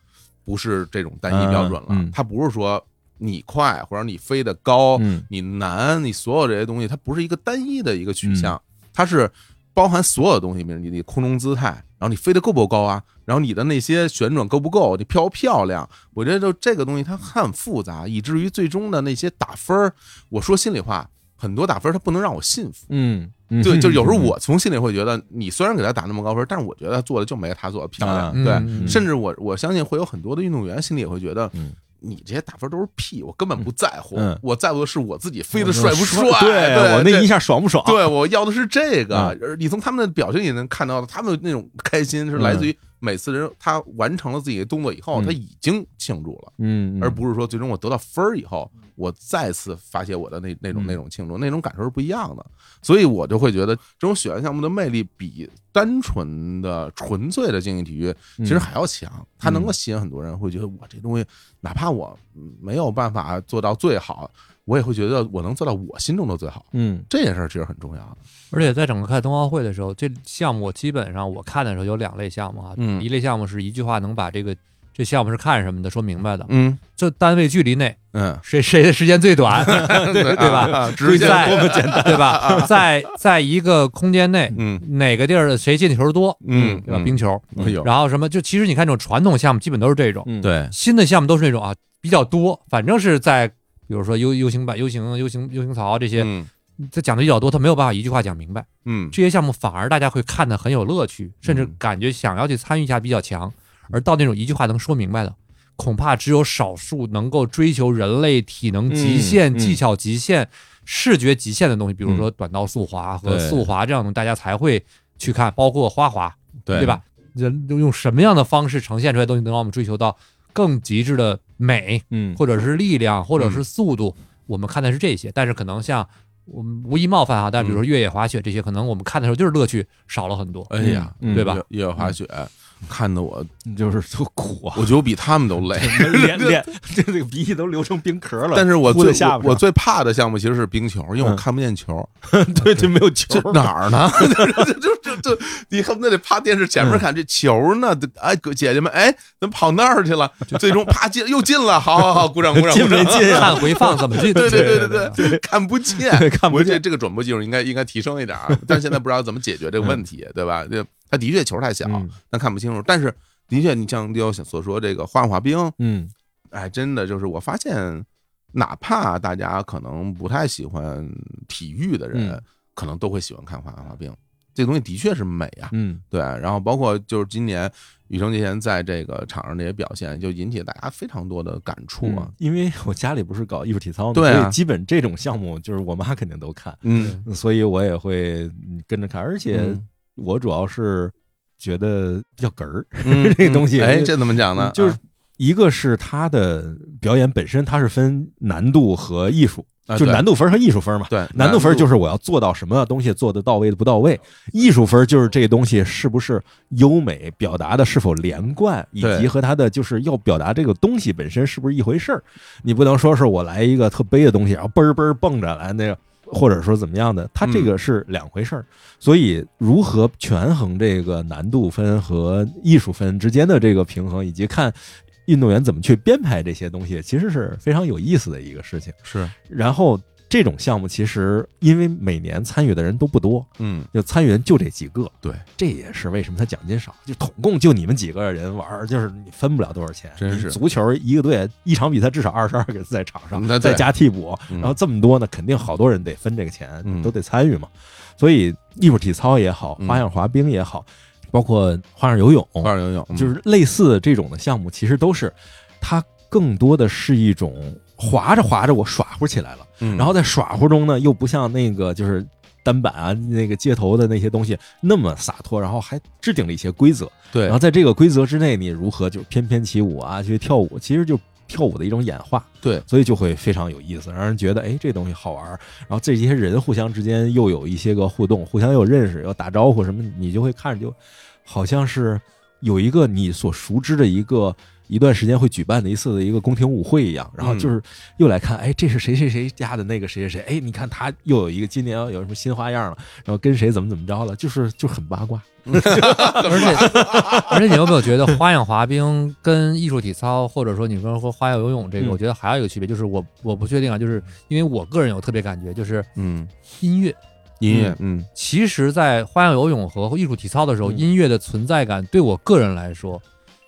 不是这种单一标准了。嗯嗯，它不是说你快或者你飞得高，嗯。你难，你所有这些东西，它不是一个单一的一个取向，它是包含所有东西，比如你的空中姿态，然后你飞得够不够高啊，然后你的那些旋转够不够，你漂不漂亮，我觉得就这个东西它很复杂，以至于最终的那些打分儿，我说心里话，很多打分儿它不能让我信服。嗯嗯，对，就有时候我从心里会觉得，你虽然给他打那么高分，但是我觉得他做的就没他做的漂亮。啊对，嗯甚至我我相信会有很多的运动员心里也会觉得，嗯你这些打分都是屁，我根本不在乎，嗯我在乎的是我自己飞得帅不帅。对对，我那一下爽不爽？对，我要的是这个。嗯你从他们的表情也能看到，他们那种开心是来自于每次人他完成了自己的动作以后，嗯。他已经庆祝了，嗯，嗯。而不是说最终我得到分儿以后，我再次发泄我的那那种嗯。那种庆祝，那种感受是不一样的。所以我就会觉得，这种雪山项目的魅力比单纯的纯粹的竞技体育其实还要强，它能够吸引很多人，会觉得我这东西，哪怕我没有办法做到最好，我也会觉得我能做到我心中的最好。嗯。这件事儿其实很重要。的。而且在整个看冬奥会的时候，这项目基本上我看的时候有两类项目啊，嗯。一类项目是一句话能把这个这项目是看什么的说明白的，嗯。这单位距离内嗯，谁谁的时间最短，对对吧？啊直接在多么简单。对吧？在在一个空间内，嗯。哪个地儿的谁进球多，嗯，对吧？冰球，然后什么就其实你看这种传统项目基本都是这种，嗯，对，新的项目都是那种啊比较多，反正是在比如说 U U 型板、U 型、U 型、U 型槽这些嗯他讲的比较多，他没有办法一句话讲明白。嗯这些项目反而大家会看得很有乐趣，甚至嗯感觉想要去参与一下比较强。而到那种一句话能说明白的，恐怕只有少数能够追求人类体能极限、嗯嗯技巧极限、视觉极限的东西，比如说短道速滑和速滑这样的，大家才会去看，包括花滑，对对？吧？人用什么样的方式呈现出来的东西，能让我们追求到更极致的美，嗯或者是力量，或者是速度？我们看的是这些，但是可能像我们无意冒犯啊，但比如说越野滑雪这些，可能我们看的时候就是乐趣少了很多。哎呀，嗯对吧越越野滑雪看得我，就是特苦啊，我觉得我比他们都累。脸脸 这这个鼻涕都流成冰壳了。但是我最我我最怕的项目其实是冰球，因为我嗯看不见球。对就没有球哪儿呢？就就就就你恨不得得趴电视前面看这球呢？哎，姐姐们，哎，怎么跑那儿去了？最终啪进又进了，好好好，鼓掌鼓掌，进鼓掌没进啊？看回放怎么进？对对对对对对，看不见，看不见我这这个转播技术应该应该提升一点啊，但是现在不知道怎么解决这个问题，对吧？这他的确球太小嗯，但看不清楚。但是的确，你像刘所说这个花样滑冰，嗯哎，真的就是我发现，哪怕大家可能不太喜欢体育的人嗯，可能都会喜欢看花样滑冰。这东西的确是美啊，嗯对。然后包括就是今年羽生结弦在这个场上这些表现，就引起大家非常多的感触啊嗯。因为我家里不是搞艺术体操的，对啊所以基本这种项目就是我妈肯定都看，嗯所以我也会嗯跟着看，而且嗯我主要是觉得比较哏儿，嗯，这个东西哎，这怎么讲呢？就是一个是他的表演本身，它是分难度和艺术，就难度分和艺术分嘛。对难度分就是是我要做到什么东西做的到位的不到位，艺术分就是这个东西是不是优美，表达的是否连贯，以及和他的就是要表达这个东西本身是不是一回事儿。你不能说是我来一个特悲的东西，然后嘣儿嘣儿蹦着来那个。或者说怎么样的，它这个是两回事儿，所以如何权衡这个难度分和艺术分之间的这个平衡，以及看运动员怎么去编排这些东西，其实是非常有意思的一个事情。是。然后这种项目其实因为每年参与的人都不多，嗯，就参与人就这几个，对，这也是为什么他奖金少，就统共就你们几个人玩儿，就是你分不了多少钱。真是。足球一个队一场比赛至少二十二个人在场上再加替补，嗯。然后这么多呢，肯定好多人得分这个钱嗯，都得参与嘛。所以艺术体操也好，嗯。花样滑冰也好，包括花样游泳，花样游泳嗯。就是类似这种的项目，其实都是它更多的是一种滑着滑着我耍乎起来了。嗯然后在耍乎中呢，又不像那个就是单板啊，那个街头的那些东西那么洒脱，然后还制定了一些规则，对，然后在这个规则之内，你如何就翩翩起舞啊，去跳舞，其实就跳舞的一种演化，对，所以就会非常有意思，让人觉得哎这东西好玩儿。然后这些人互相之间又有一些个互动，互相又认识，又打招呼什么，你就会看着就好像是有一个你所熟知的一个。一段时间会举办的一次的一个宫廷舞会一样，然后就是又来看，哎，这是谁谁谁家的那个谁谁谁，哎，你看他又有一个今年有什么新花样了，然后跟谁怎么怎么着了，就是就很八卦。而且而且你有没有觉得花样滑冰跟艺术体操，或者说你说说花样游泳这个，嗯。我觉得还有一个区别，就是我我不确定啊，就是因为我个人有特别感觉，就是嗯，音乐。音乐，嗯。其实，在花样游泳和艺术体操的时候，嗯。音乐的存在感对我个人来说，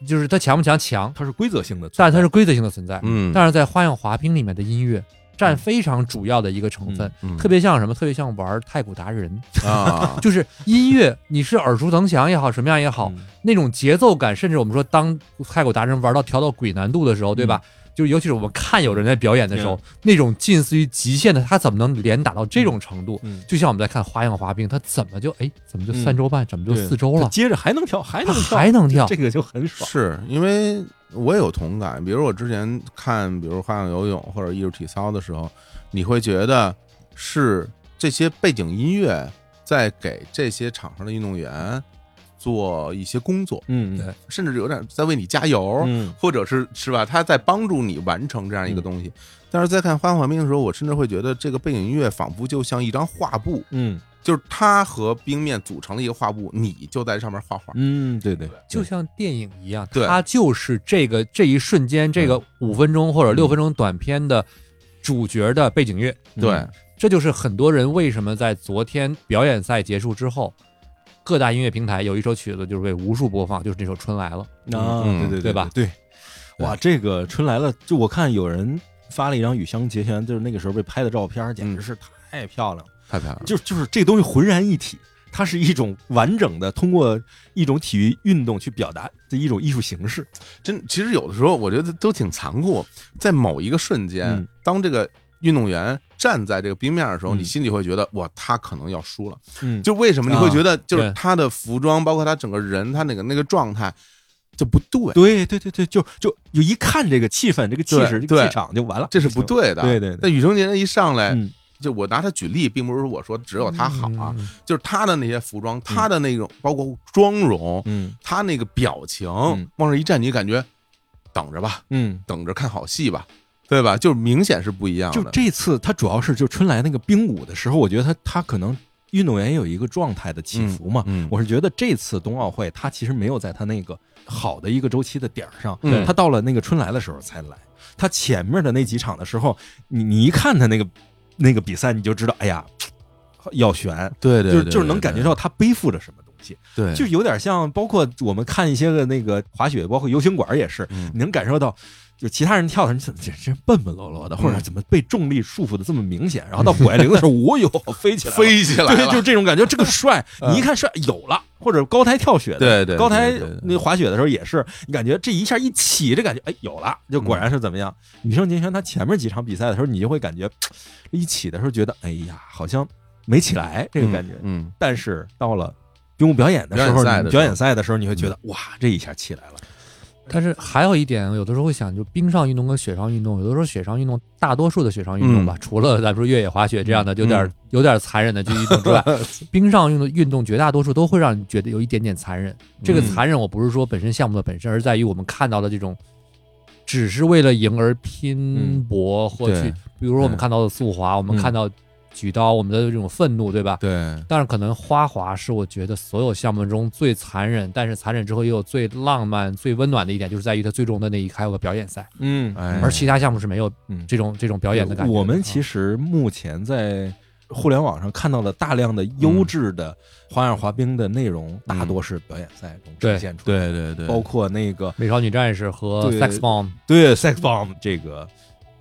就是它强不强强，它是规则性的存在，但它是规则性的存在。嗯，但是在花样滑冰里面的音乐占非常主要的一个成分，嗯特别像什么？特别像玩太古达人，啊，就是音乐，你是耳熟能详也好，什么样也好，嗯那种节奏感，甚至我们说当太古达人玩到调到鬼难度的时候，对吧？嗯就尤其是我们看有人在表演的时候，那种近似于极限的，他怎么能连打到这种程度？嗯，就像我们在看花样滑冰，他怎么就哎，怎么就嗯三周半，怎么就四周了？接着还能跳，还能跳，还能跳这，个就很爽。是因为我也有同感，比如我之前看，比如花样游泳或者艺术体操的时候，你会觉得是这些背景音乐在给这些场上的运动员做一些工作，嗯对甚至有点在为你加油，嗯。或者是是吧，他在帮助你完成这样一个东西。但是在看花样滑冰的时候，我甚至会觉得这个背景音乐仿佛就像一张画布，嗯。就是它和冰面组成了一个画布，你就在上面画画。嗯，对对，就像电影一样，对。它就是这个这一瞬间，这个五分钟或者六分钟短片的主角的背景乐。对，嗯。这就是很多人为什么在昨天表演赛结束之后，各大音乐平台有一首曲子就是被无数播放，就是这首《春来了啊，嗯对对对吧对，哇，这个春来了，就我看有人发了一张羽香结弦，就是那个时候被拍的照片，简直是太漂亮了。》。太漂亮了。就就是这东西浑然一体，它是一种完整的通过一种体育运动去表达的一种艺术形式。真，其实有的时候我觉得都挺残酷，在某一个瞬间，嗯当这个运动员站在这个冰面的时候，嗯。你心里会觉得哇，他可能要输了。嗯。就为什么你会觉得，就是他的服装，包括他整个人，他那个那个状态就不对，对对对对，就就就一看这个气氛、这个气势、气场就完了，这是不对的。对对对。但羽生结弦一上来，嗯。就我拿他举例，并不是说我说只有他好啊，嗯就是他的那些服装，他的那种包括妆容，嗯。他那个表情，嗯。往这一站，你感觉等着吧，嗯。等着看好戏吧，对吧？就是明显是不一样的。就这次，他主要是就春来那个冰舞的时候，我觉得他他可能运动员也有一个状态的起伏嘛。嗯嗯我是觉得这次冬奥会，他其实没有在他那个好的一个周期的点儿上，嗯他到了那个春来的时候才来。他前面的那几场的时候，你你一看他那个那个比赛，你就知道，哎呀，要悬，对对，就是对就是能感觉到他背负着什么东西，对，就有点像，包括我们看一些个那个滑雪，包括游行馆也是，嗯你能感受到，就其他人跳的你怎么这这笨笨落落的，或者怎么被重力束缚的这么明显，然后到谷爱凌的时候，我有飞起来，飞起来对，了，就这种感觉，这个帅，嗯。你一看帅有了，或者高台跳雪的，对对高台那滑雪的时候也是，你感觉这一下一起，这感觉哎有了，就果然是怎么样？羽生结弦他前面几场比赛的时候，你就会感觉一起的时候觉得，哎呀，好像没起来这个感觉，嗯，但是到了冰舞表演的时候，表演赛的时候，你会觉得哇，这一下起来了。但是还有一点，有的时候会想，就冰上运动跟雪上运动，有的时候雪上运动，大多数的雪上运动吧，除了咱们说越野滑雪这样的有点、嗯有点残忍的这运动之外，冰上运动运动绝大多数都会让你觉得有一点点残忍。这个嗯残忍，我不是说本身项目的本身，而在于我们看到的这种。只是为了赢而拼搏，或对去，比如说我们看到的速滑，我们嗯。看到举刀，我们的这种愤怒，对吧？对，但是可能花滑是我觉得所有项目中最残忍，但是残忍之后也有最浪漫、最温暖的一点，就是在于它最终的那一还有个表演赛，嗯。哎而其他项目是没有嗯。这种这种表演的感觉的。我们其实实目前在互联网上看到的大量的优质的花样滑冰的内容，大多是表演赛中呈现出来的，对对对，包括那个美少女战士和 Sex Bomb，对 Sex Bomb 这个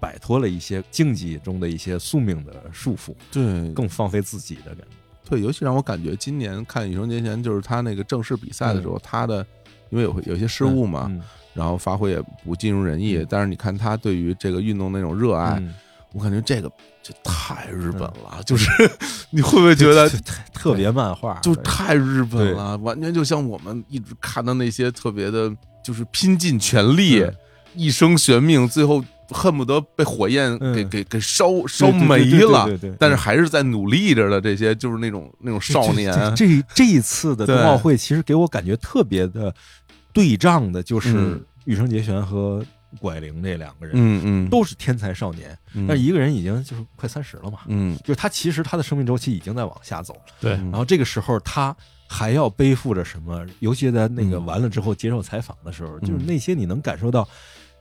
摆脱了一些竞技中的一些宿命的束缚，对更放飞自己的感觉。对，尤其让我感觉今年看羽生结弦，就是他那个正式比赛的时候，他的因为有有些失误嘛，嗯然后发挥也不尽如人意，嗯但是你看他对于这个运动那种热爱，嗯我感觉这个就太日本了，就是 你会不会觉得特别漫画，就太日本了，完全就像我们一直看的那些特别的，就是拼尽全力嗯，一生悬命，最后恨不得被火焰嗯。给给给烧烧对对对没对对了对对对，但是还是在努力着的这些，就是那种那种少年，这这这一次的冬奥会，其实给我感觉特别的对仗的，就是嗯。羽生结弦和谷爱凌这两个人，嗯嗯，都是天才少年，嗯。但是一个人已经就是快三十了嘛，嗯。就是他其实他的生命周期已经在往下走了，对。嗯。然后这个时候他还要背负着什么？尤其在那个嗯。完了之后接受采访的时候，嗯。就是那些你能感受到，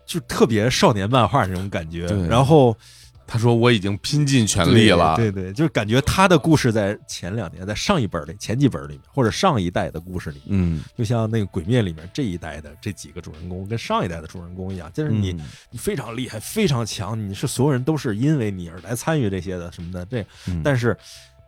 就特别少年漫画那种感觉。然后他说我已经拼尽全力了，对对对，就是感觉他的故事在前两年，在上一本里、前几本里面，或者上一代的故事里，嗯，就像那个《鬼灭》里面这一代的这几个主人公，跟上一代的主人公一样，就是你、嗯。你非常厉害、非常强，你是所有人都是因为你而来参与这些的什么的，这嗯。但是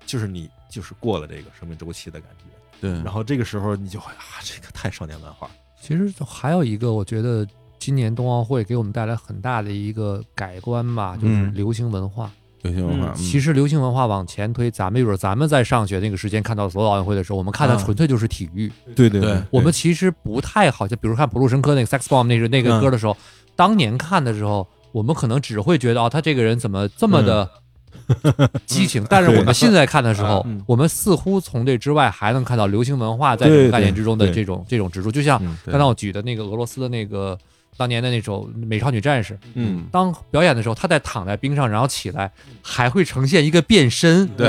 就是你就是过了这个生命周期的感觉。对，然后这个时候你就会啊，这个太少年漫画。其实还有一个，我觉得今年冬奥会给我们带来很大的一个改观吧，就是嗯流行文化。流行文化，嗯其实流行文化往前推，咱们一会儿咱们在上学那个时间看到所有奥运会的时候，我们看的啊纯粹就是体育。对对对我们其实不太好，就比如看普鲁申科那个 Sex Bomb 那个那个嗯歌的时候，当年看的时候，我们可能只会觉得哦，他这个人怎么这么的激情？但是我们现在看的时候嗯，我们似乎从这之外还能看到流行文化在这个概念之中的这种这种植入，就像刚才我举的那个俄罗斯的那个当年的那首《美少女战士》，嗯，当表演的时候，他在躺在冰上，然后起来，还会呈现一个变身，对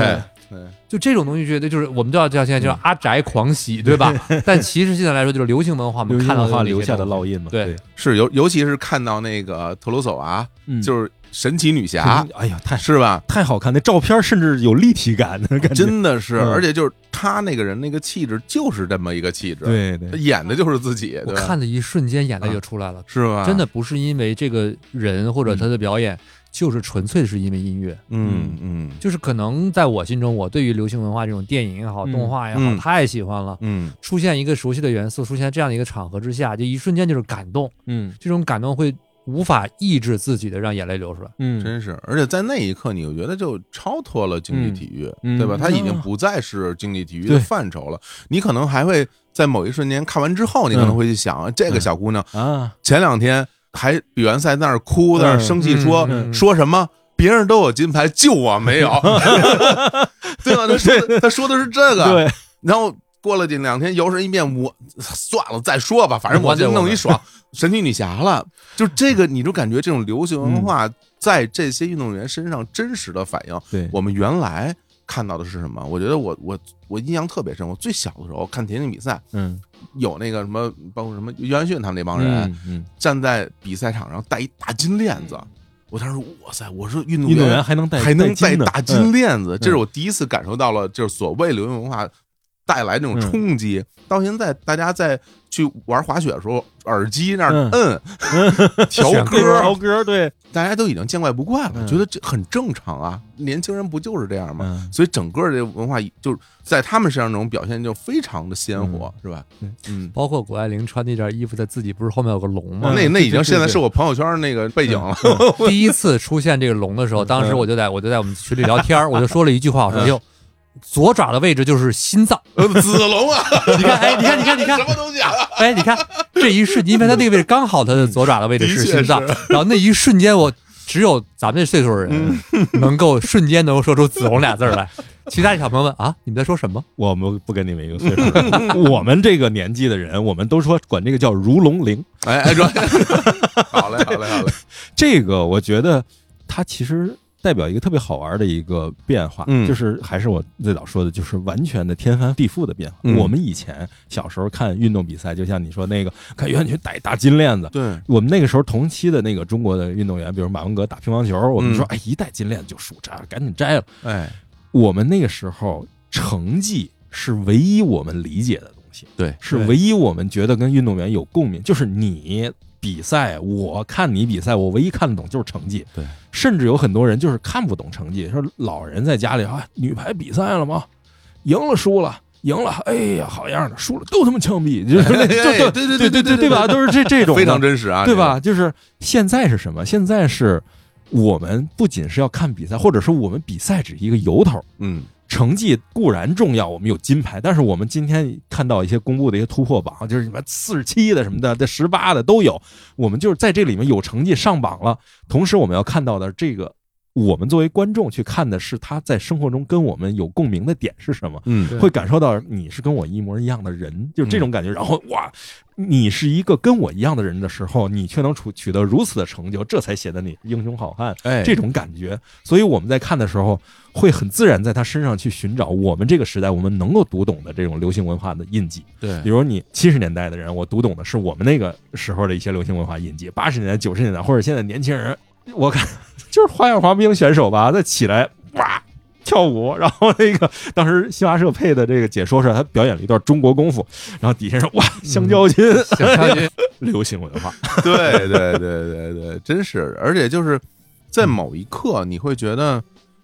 对，就这种东西，觉得就是我们都要叫现在叫嗯阿宅狂喜，对吧？但其实现在来说，就是流行文化，我们看到留下的烙印嘛。对是尤尤其是看到那个特鲁索娃，嗯就是神奇女侠，哎呀，太是吧？太好看，那照片甚至有立体感的感觉。真的是，嗯而且就是他那个人那个气质，就是这么一个气质，，他对对，演的就是自己，我看的一瞬间眼泪就出来了，是吧？真的不是因为这个人或者他的表演，就是纯粹是因为音乐。嗯嗯就是可能在我心中，我对于流行文化这种电影也好、嗯动画也好，嗯太喜欢了。嗯出现一个熟悉的元素，出现这样的一个场合之下，就一瞬间就是感动，嗯这种感动会无法抑制自己的让眼泪流出来。嗯真是，而且在那一刻，你就觉得就超脱了竞技体育，嗯对吧？嗯它已经不再是竞技体育的范畴了。你可能还会在某一瞬间看完之后，你可能会去想，这个小姑娘啊，前两天还比完赛在那儿哭，在那儿生气说、嗯嗯说什么？别人都有金牌，就我没有，对吧？他说的他说的是这个，对，然后过了这两天，摇身一变，我算了，再说吧，反正我就弄一爽，神奇女侠了。就这个，你就感觉这种流行文化在这些运动员身上真实的反映。对，我们原来看到的是什么？我觉得我我我印象特别深。我最小的时候看田径比赛，嗯，有那个什么，包括什么约翰逊他们那帮人嗯嗯，站在比赛场上戴一大金链子。我当时哇塞，我说运动员还能戴还能戴大金链子，嗯这是我第一次感受到了，就是所谓流行文化带来那种冲击。到现在，大家在去玩滑雪的时候，耳机那儿嗯摁 调歌，调歌，对，大家都已经见怪不怪了，嗯觉得这很正常啊。年轻人不就是这样吗？嗯所以整个这文化就是在他们身上这种表现就非常的鲜活，是吧？嗯。包括谷爱凌穿那件衣服，在自己不是后面有个龙吗？嗯那那已经现在是我朋友圈那个背景了，第一次出现这个龙的时候，当时我就在我就在我们群里聊天，我就说了一句话，我说：“哎呦，左爪的位置就是心脏。呃子龙啊，你看，哎，你看，你看，你看什，么东西啊？哎，你看这一瞬，因为他那个位置刚好他的左爪的位置是心脏，然后那一瞬间，我只有咱们这岁数的人能够瞬间能够说出子龙俩字儿来。其他小朋友问啊，你们在说什么？我们不跟你们一个岁数，我们这个年纪的人，我们都说管这个叫如龙灵。哎哎，说好嘞，好嘞，好嘞，这个我觉得他其实代表一个特别好玩的一个变化，嗯就是还是我最早说的，就是完全的天翻地覆的变化。嗯我们以前小时候看运动比赛，就像你说那个看袁泉戴大金链子。对，我们那个时候同期的那个中国的运动员，比如马文革打乒乓球，我们说嗯哎一戴金链子就输，这赶紧摘了。哎，我们那个时候成绩是唯一我们理解的东西，对，是唯一我们觉得跟运动员有共鸣，就是你比赛，我看你比赛，我唯一看得懂就是成绩。对，甚至有很多人就是看不懂成绩，说老人在家里啊，女排比赛了吗？赢了输了。赢了，哎呀，好样的！输了都他妈枪毙，就是就就哎对对对对对对吧？都是这这种的非常真实啊，对吧？就是现在是什么？现在是我们不仅是要看比赛，或者说我们比赛只是一个由头，嗯，成绩固然重要，我们有金牌，但是我们今天看到一些公布的一些突破榜，就是什么四十七的什么的，这十八的都有。我们就是在这里面有成绩上榜了，同时我们要看到的这个，我们作为观众去看的是他在生活中跟我们有共鸣的点是什么。嗯会感受到你是跟我一模一样的人，就是这种感觉。然后哇，你是一个跟我一样的人的时候，你却能取取得如此的成就，这才显得你英雄好汉。哎，这种感觉，所以我们在看的时候，会很自然在他身上去寻找我们这个时代我们能够读懂的这种流行文化的印记。对比如你七十年代的人，我读懂的是我们那个时候的一些流行文化印记；八十年代、九十年代或者现在年轻人，我看就是花样滑冰选手吧，再起来哇。跳舞，然后那个当时新华社配的这个解说是，他表演了一段中国功夫，然后底下说哇，香蕉筋，想象力流行文化，对对对对对，真是，而且就是在某一刻，你会觉得，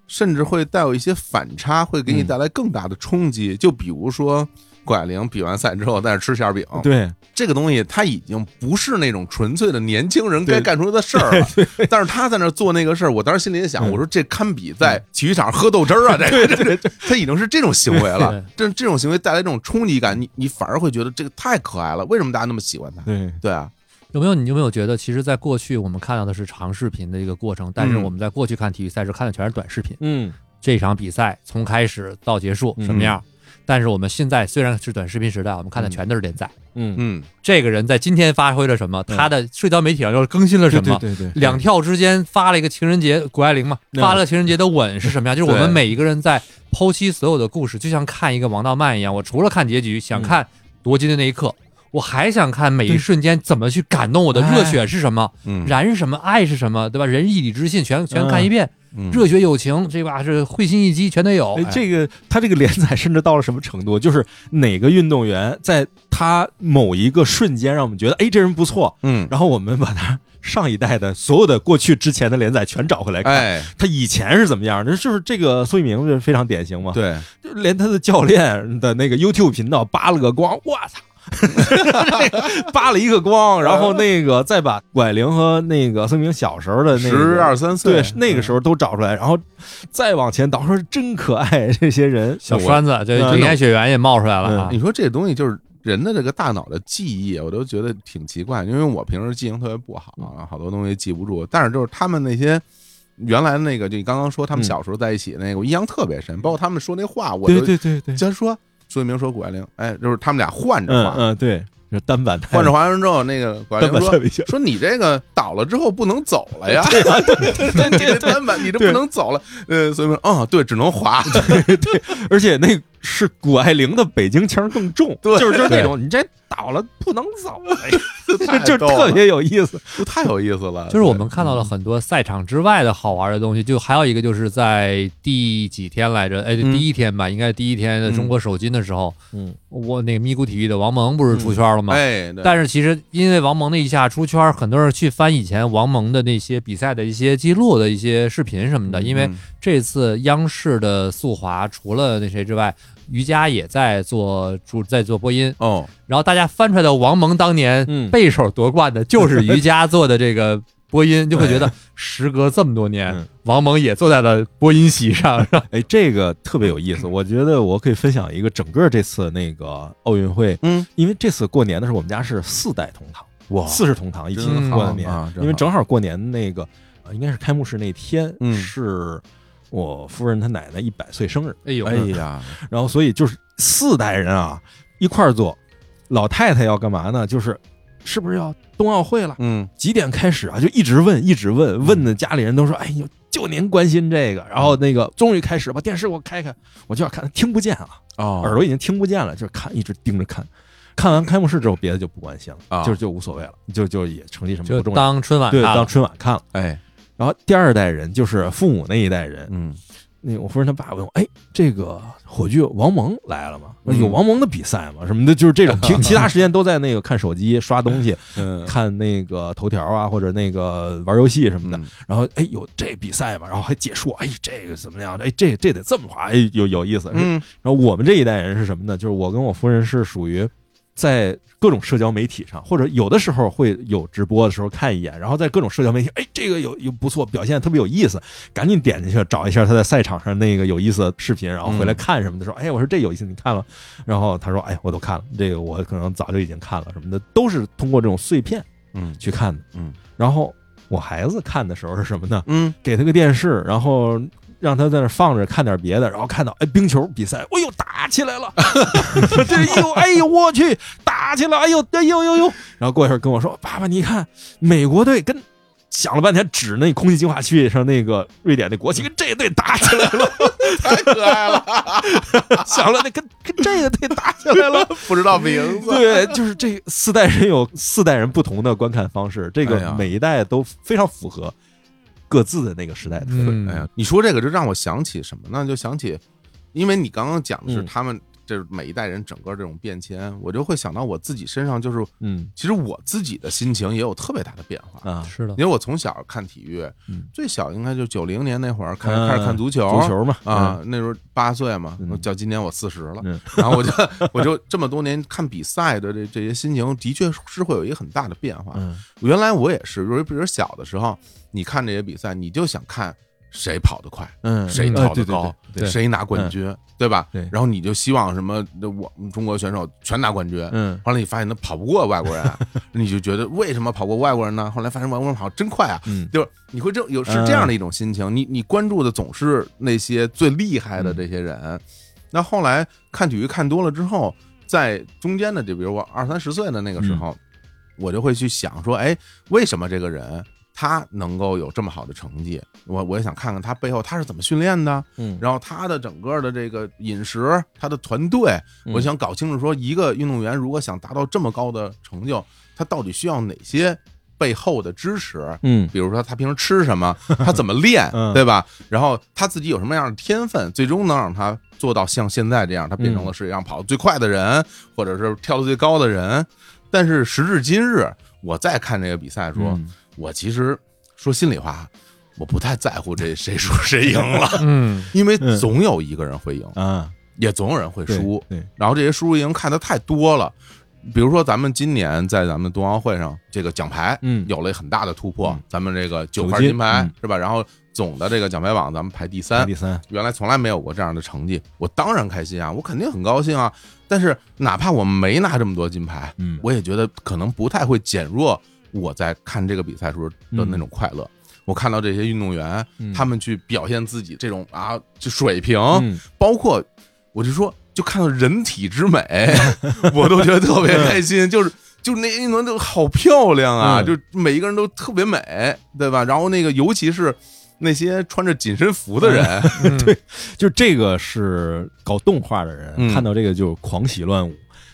甚至会带有一些反差，会给你嗯带来更大的冲击。就比如说，谷爱凌比完赛之后在那吃馅饼，对，这个东西他已经不是那种纯粹的年轻人该干出来的事儿了。但是他在那做那个事儿，我当时心里也想，嗯我说这堪比在体育场喝豆汁儿啊，这个这个 他已经是这种行为了。这这种行为带来这种冲击感，你你反而会觉得这个太可爱了。为什么大家那么喜欢他？对，对啊，有没有你有没有觉得，其实，在过去我们看到的是长视频的一个过程，但是嗯我们在过去看体育赛事看的全是短视频。嗯，这场比赛从开始到结束什么样？但是我们现在虽然是短视频时代，我们看的全都是点赞。嗯，嗯，这个人在今天发挥了什么？嗯他的社交媒体上又更新了什么？对对对，两跳之间发了一个情人节，谷爱凌嘛，嗯发了情人节的吻是什么样？就是我们每一个人在剖析所有的故事，就像看一个王道漫一样。我除了看结局，想看夺金的那一刻，我还想看每一瞬间怎么去感动我的哎热血是什么，嗯，燃是什么，爱是什么，对吧？仁义礼智信全全看一遍，嗯热血友情这把是会心一击全得有哎，。这个他这个连载甚至到了什么程度？就是哪个运动员在他某一个瞬间让我们觉得，哎，这人不错，嗯，然后我们把他上一代的所有的过去之前的连载全找回来看，哎，他以前是怎么样的？就是这个苏一鸣就非常典型嘛，对，就连他的教练的那个 YouTube 频道扒了个光，我操！扒了一个光，然后那个再把拐玲和那个孙明小时候的那十二三岁，对那个时候都找出来，然后再往前倒，说真可爱这些人，小栓子，这嗯林海雪原也冒出来了啊你！说这东西就是人的这个大脑的记忆，我都觉得挺奇怪，因为我平时记性特别不好啊，好多东西记不住。但是就是他们那些原来那个，就你刚刚说他们嗯小时候在一起那个，我印象特别深，包括他们说那话，我对都对对对，先说苏一鸣说谷爱凌，哎，就是他们俩换着滑，嗯嗯对，就单板换着滑完之后，那个谷爱单凌说说你这个倒了之后不能走了呀，你这单板你这不能走了，呃，所以说，哦，对，只能滑，对而且那是谷爱凌的北京腔更重，对就是就是那种你这倒了不能走，哎 太 就特别有意思。就太有意思了。就是我们看到了很多赛场之外的好玩的东西，就还有一个就是在第几天来着？哎，嗯第一天吧，应该是第一天的中国首金的时候，嗯，我那个咪咕体育的王蒙不是出圈了吗？哎，对但是其实因为王蒙那一下出圈，很多人去翻以前王蒙的那些比赛的一些记录的一些视频什么的。因为嗯这次央视的速滑除了那谁之外，瑜伽也在做主在做播音，哦，然后大家翻出来的王蒙当年嗯。背手夺冠的就是瑜伽做的这个播音，就会觉得时隔这么多年嗯，王蒙也坐在了播音席上。哎，这个特别有意思，我觉得我可以分享一个整个这次那个奥运会，嗯，因为这次过年的时候，我们家是四代同堂，哇。四世同堂一起过的年，啊因为正好过年那个，呃应该是开幕式那天，嗯。是我夫人她奶奶一百岁生日，哎呦，哎呀，然后所以就是四代人啊一块儿做，老太太要干嘛呢？就是是不是要冬奥会了？嗯，几点开始啊？就一直问，一直问，问的家里人都说：“哎呦，就您关心这个。”然后那个终于开始把电视给我开开，我就要看，听不见啊，哦，耳朵已经听不见了，就是看，一直盯着看。看完开幕式之后，别的就不关心了，啊就就无所谓了，就就也成绩什么不重要，当春晚对，当。春晚看了。哎，然后第二代人就是父母那一代人，嗯，那我夫人她爸问我，哎，这个火炬王蒙来了吗？嗯有王蒙的比赛吗？什么的，就是这种。平其他时间都在那个看手机、刷东西、嗯看那个头条啊，或者那个玩游戏什么的。嗯然后，哎，有这比赛吗？然后还解说，哎，这个怎么样？哎，这这得这么滑，哎，有有意思。嗯然后我们这一代人是什么呢？就是我跟我夫人是属于在各种社交媒体上，或者有的时候会有直播的时候看一眼，然后在各种社交媒体，哎，这个有有不错，表现特别有意思，赶紧点进去找一下他在赛场上那个有意思的视频，然后回来看什么的，时候，哎，我说这有意思，你看了？然后他说，哎，我都看了，这个我可能早就已经看了。什么的，都是通过这种碎片嗯去看的。嗯然后我孩子看的时候是什么呢？嗯，给他个电视，然后让他在那放着看点别的，然后看到哎冰球比赛，哎呦打起来了，这哎呦哎呦我去打起来，哎呦哎呦呦呦，然后过一会儿跟我说，爸爸你看美国队跟。想了半天，指那空气净化器上那个瑞典的国旗跟这队打起来了，太可爱了，想了那跟跟这个队打起来了，不知道名字，对，就是这四代人有四代人不同的观看方式，这个每一代都非常符合各自的那个时代的特色。嗯，哎呀，你说这个就让我想起什么呢？就想起，因为你刚刚讲的是嗯他们这每一代人整个这种变迁，我就会想到我自己身上，就是嗯其实我自己的心情也有特别大的变化。啊，是的因，为我从小看体育嗯，最小应该就九零年那会儿开嗯开始看足球，足球嘛啊，，那时候八岁嘛嗯，叫今年我四十了，嗯然后我就我就这么多年看比赛的这这些心情，的确是会有一个很大的变化。嗯原来我也是，比如比如小的时候，你看这些比赛，你就想看谁跑得快，嗯，谁跳得高，谁拿冠军，对吧？对然后你就希望什么，我们中国选手全拿冠军。嗯后来你发现他跑不过外国人，你就觉得为什么跑过外国人呢？后来发现外国人跑真快啊，嗯就是你会这有是这样的一种心情，你你关注的总是那些最厉害的这些人。那后来看体育看多了之后，在中间的就，比如我二三十岁的那个时候，我就会去想说，哎，为什么这个人他能够有这么好的成绩，我我也想看看他背后他是怎么训练的，嗯，然后他的整个的这个饮食，他的团队，嗯我想搞清楚说，一个运动员如果想达到这么高的成就，他到底需要哪些背后的支持？嗯比如说他平时吃什么，他怎么练，嗯对吧？然后他自己有什么样的天分，最终能让他做到像现在这样，他变成了世界上跑得最快的人，或者是跳得最高的人。但是时至今日，我再看这个比赛说，嗯我其实说心里话，我不太在乎这谁输谁赢了，嗯，因为嗯总有一个人会赢，啊，也总有人会对输。对，然后这些输赢看的太多了。比如说，咱们今年在咱们冬奥会上，这个奖牌，嗯有了很大的突破嗯。咱们这个九块金牌嗯是吧？然后总的这个奖牌榜咱们排第三第，三，原来从来没有过这样的成绩，我当然开心啊，我肯定很高兴啊。但是哪怕我没拿这么多金牌，嗯，我也觉得可能不太会减弱我在看这个比赛时候的那种快乐。我看到这些运动员，嗯。他们去表现自己这种啊，就水平，嗯。包括我就说，就看到人体之美，我都觉得特别开心。就是就那些运动员都好漂亮啊，嗯。就每一个人都特别美，对吧？然后那个尤其是那些穿着紧身服的人，嗯。对就这个是搞动画的人、嗯。看到这个就狂喜乱舞，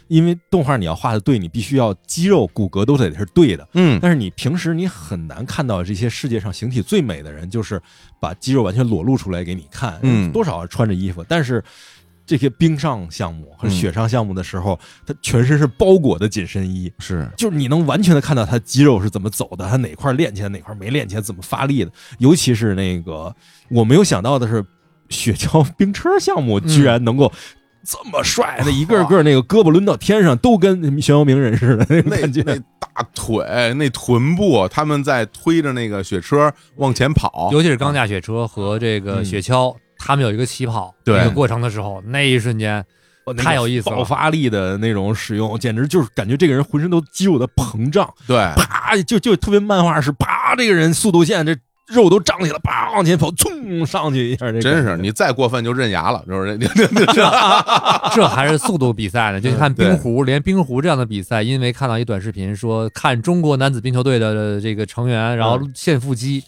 因为动画你要画的对，你必须要肌肉骨骼都得是对的。嗯，但是你平时你很难看到这些世界上形体最美的人，就是把肌肉完全裸露出来给你看，嗯多少穿着衣服，但是。这些冰上项目和嗯雪上项目的时候，他全身是包裹的紧身衣，是就是你能完全的看到他肌肉是怎么走的，他哪块练起来，哪块没练起来，怎么发力的。尤其是那个我没有想到的是，雪橇冰车项目居然能够这么帅的，一个个那个胳膊抡到天上，都跟玄遥鸣人似的那 感觉。那大腿、那臀部，他们在推着那个雪车往前跑，尤其是钢架雪车和这个嗯。雪橇，他们有一个起跑对。那个过程的时候，那一瞬间，太有意思了。爆发力的那种使用，简直就是感觉这个人浑身都肌肉的膨胀，对，啪就就特别漫画式，啪这个人速度线这肉都胀起来，叭往前跑，冲上去一下，这真是你再过分就认牙了，是不是？这还是速度比赛呢。就看冰壶，连冰壶这样的比赛，因为看到一短视频说，看中国男子冰球队的这个成员，然后献腹肌，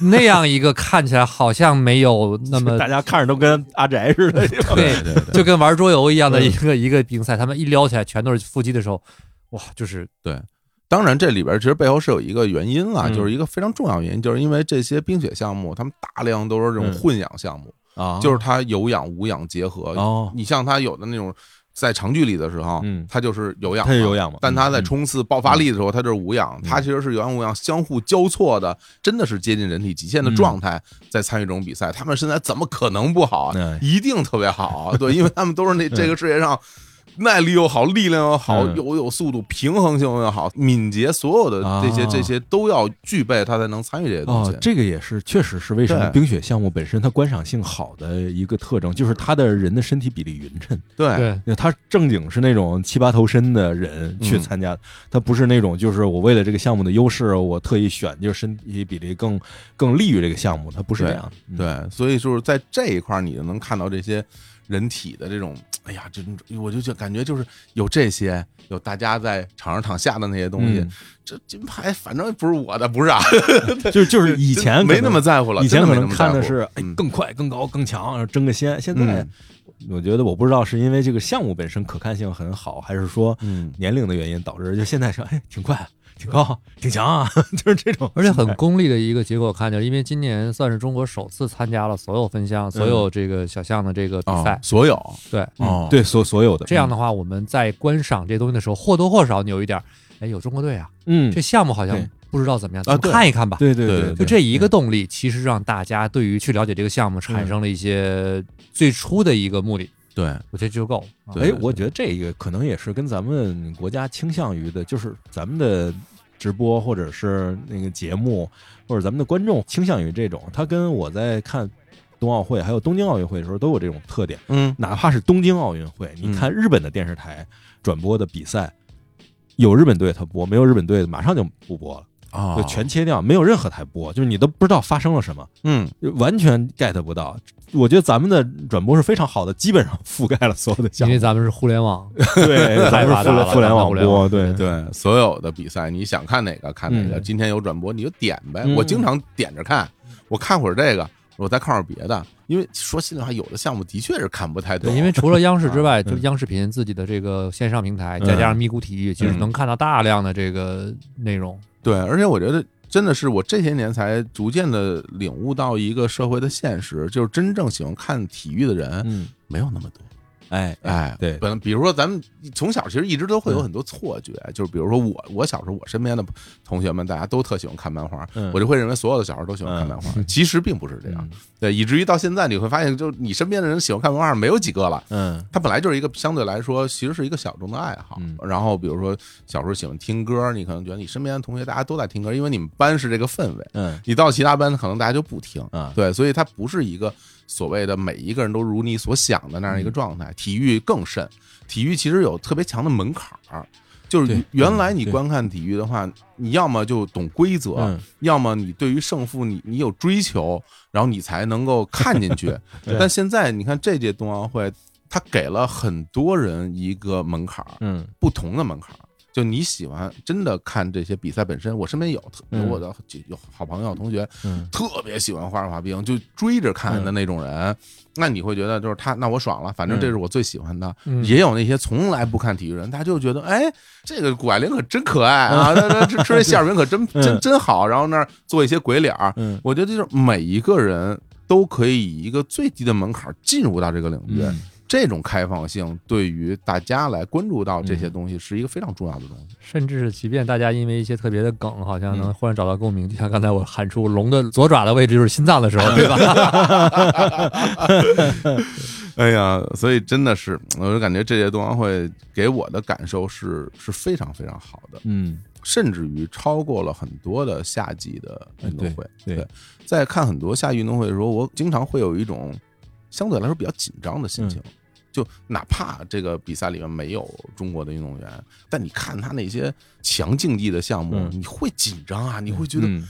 那样一个看起来好像没有那么 大家看着都跟阿宅似的。对，对对就跟玩桌游一样的嗯一个一个比赛，他们一撩起来全都是腹肌的时候，哇，就是当然，这里边其实背后是有一个原因啊，嗯就是一个非常重要原因，就是因为这些冰雪项目，他们大量都是这种嗯混氧项目，啊就是它有氧无氧结合。哦你像它有的那种在长距离的时候，嗯它就是有氧，它是有氧嘛但它在嗯冲刺爆发力的时候，它就是无氧。嗯它其实是有氧无氧相互交错的，真的是接近人体极限的状态，在参与这种比赛。他们身材怎么可能不好一定特别好啊，对，因为他们都是那 这个世界上。耐力又好，力量又好，嗯又有速度，平衡性又好，敏捷，所有的这些啊这些都要具备，他才能参与这些东西哦，。这个也是，确实是为什么冰雪项目本身它观赏性好的一个特征，就是他的人的身体比例匀称。对，对，他正经是那种七八头身的人去嗯参加，他不是那种就是我为了这个项目的优势，我特意选就是身体比例更更利于这个项目，他不是这样。嗯，对，所以就是在这一块儿，你就能看到这些人体的这种，哎呀，这种我就就感觉就是有这些，有大家在场上场下的那些东西，嗯这金牌反正不是我的，不是啊，就是就是以前没那么在乎了，以前可能看的是哎嗯更快、更高、更强，然后争个先。现在嗯我觉得我不知道是因为这个项目本身可看性很好，还是说嗯年龄的原因导致就现在说哎挺快、挺高、挺强啊，就是这种，而且很功利的一个结果，看就是因为今年算是中国首次参加了所有分项、所有这个小项的这个比赛。哦，，所有？对，哦。嗯。对所所有的。这样的话，我们在观赏这些东西的时候，或多或少你有一点儿，哎，有中国队啊，嗯。这项目好像不知道怎么样，啊咱们看一看吧。对对对对，就这一个动力，其实让大家对于去了解这个项目产生了一些最初的一个目的，对我觉得就够。哎，我觉得这个可能也是跟咱们国家倾向于的，就是咱们的直播或者是那个节目，或者咱们的观众倾向于这种。他跟我在看冬奥会还有东京奥运会的时候都有这种特点。嗯哪怕是东京奥运会，嗯你看日本的电视台转播的比赛，有日本队他播，没有日本队马上就不播了。啊就全切掉，没有任何台播，就是你都不知道发生了什么，嗯完全 get 不到。我觉得咱们的转播是非常好的，基本上覆盖了所有的项目。因为咱们是互联网，对，咱们是互联网互联播，网对对，所有的比赛你想看哪个看哪个，嗯今天有转播你就点呗。嗯我经常点着看，我看会儿这个，我再看会儿别的。因为说心里话，有的项目的确是看不太懂，对，因为除了央视之外，嗯就央视频自己的这个线上平台，嗯再加上咪咕体育，其实嗯能看到大量的这个内容。对，而且我觉得真的是我这些年才逐渐的领悟到一个社会的现实，就是真正喜欢看体育的人嗯，没有那么多。哎哎，对本比如说咱们从小其实一直都会有很多错觉，就是比如说我我小时候我身边的同学们大家都特喜欢看漫画，嗯我就会认为所有的小孩都喜欢看漫画，其实并不是这样。嗯对，以至于到现在你会发现，就你身边的人喜欢看漫画没有几个了。嗯他本来就是一个相对来说，其实是一个小众的爱好。嗯然后比如说小时候喜欢听歌，你可能觉得你身边的同学大家都在听歌，因为你们班是这个氛围。嗯你到其他班可能大家就不听，嗯对，所以它不是一个所谓的每一个人都如你所想的那样一个状态。体育更甚，体育其实有特别强的门槛儿。就是原来你观看体育的话，你要么就懂规则，嗯要么你对于胜负你你有追求，然后你才能够看进去。但现在你看这届冬奥会，它给了很多人一个门槛儿，嗯不同的门槛儿。就你喜欢真的看这些比赛本身，我身边有有嗯。我的有好朋友同学，嗯。特别喜欢花样滑冰，就追着看的那种人，那你会觉得就是他，那我爽了，反正这是我最喜欢的。嗯。也有那些从来不看体育人，他就觉得，哎，这个谷爱凌可真可爱啊，那那吃吃这馅儿饼可真 真嗯。真好，然后那儿做一些鬼脸儿。嗯。我觉得就是每一个人都可以以一个最低的门槛进入到这个领域，嗯这种开放性对于大家来关注到这些东西是一个非常重要的东西。甚至是即便大家因为一些特别的梗，好像能嗯忽然找到共鸣，就像刚才我喊出龙的左爪的位置就是心脏的时候，对吧？哎呀，所以真的是，我就感觉这届冬奥会给我的感受是是非常非常好的，嗯甚至于超过了很多的夏季的运动会。对对在看很多夏季运动会的时候，我经常会有一种相对来说比较紧张的心情。就哪怕这个比赛里面没有中国的运动员，但你看他那些强竞技的项目，嗯你会紧张啊，你会觉得嗯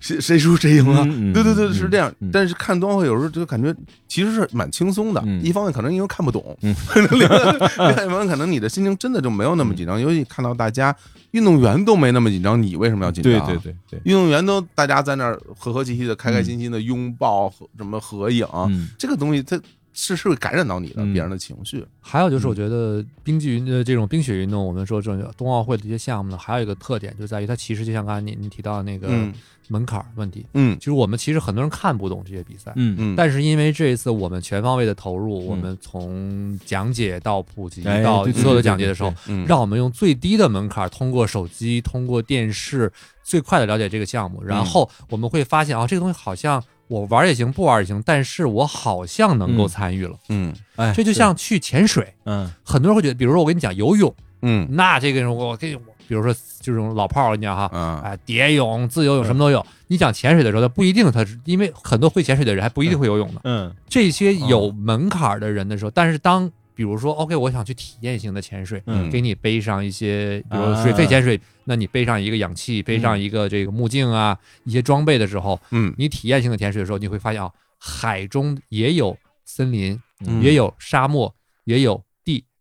谁谁输谁赢啊？对对对，嗯是这样。嗯但是看冬奥会有时候就感觉其实是蛮轻松的。嗯一方面可能因为看不懂，嗯另外一方面可能你的心情真的就没有那么紧张。尤其看到大家运动员都没那么紧张，你为什么要紧张？对对对对，运动员都大家在那儿和和气气的、开开心心的拥抱什么合影，嗯这个东西它是是会感染到你的嗯。别人的情绪。还有就是，我觉得冰剧运的这种冰雪运动，我们说这种冬奥会的一些项目呢，还有一个特点就在于它其实就像刚才你你提到的那个嗯。门槛儿问题，嗯。其实我们其实很多人看不懂这些比赛，嗯。嗯，但是因为这一次我们全方位的投入，我们从讲解到普及到所有的讲解的时候让我们用最低的门槛，通过手机、通过电视，最快的了解这个项目。然后我们会发现啊，这个东西好像我玩也行，不玩也行，但是我好像能够嗯参与了。嗯哎，这就像去潜水，嗯很多人会觉得，比如说我跟你讲游泳，嗯那这个人我跟你，比如说就这种老炮儿，我跟你讲哈。嗯，哎，蝶泳、自由泳什么都有。你讲潜水的时候，他不一定他是因为很多会潜水的人还不一定会游泳呢。嗯这些有门槛儿的人的时候，但是当比如说，OK，我想去体验型的潜水，嗯。给你背上一些，比如啊水肺潜水，那你背上一个氧气，背上一个这个目镜啊，一些装备的时候，嗯。你体验性的潜水的时候，你会发现啊，海中也有森林，嗯。也有沙漠，也有地，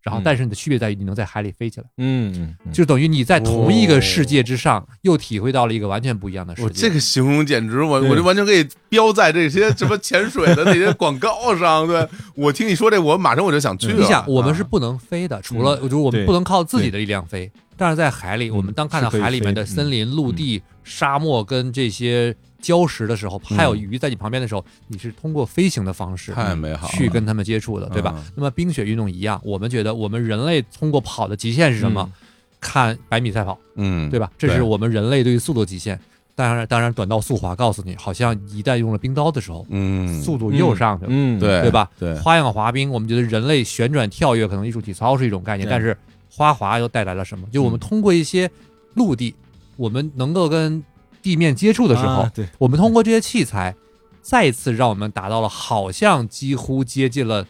然后嗯。但是你的区别在于你能在海里飞起来，嗯嗯，就等于你在同一个世界之上，又体会到了一个完全不一样的世我界。这个形容简直，我我就完全可以标在这些什么潜水的那些广告上。对我听你说这，我马上我就想去了。你想，我们啊。是不能飞的，除了就是我们不能靠自己的力量飞，但是在海里，嗯。我们当看到海里面的森林、陆地、沙漠跟这些礁石的时候，还有鱼在你旁边的时候，你是通过飞行的方式太美好去跟他们接触的，对吧嗯？那么冰雪运动一样，我们觉得我们人类通过跑的极限是什么？看百米赛跑，嗯，对吧？这是我们人类对于速度极限。当然，当然，短道速滑告诉你，好像一旦用了冰刀的时候，嗯，速度又上去了。嗯对对吧？对，花样滑冰，我们觉得人类旋转跳跃可能艺术体操是一种概念，但是花滑又带来了什么？就我们嗯通过一些陆地，我们能够跟地面接触的时候，啊对。我们通过这些器材，再一次让我们达到了好像几乎接近了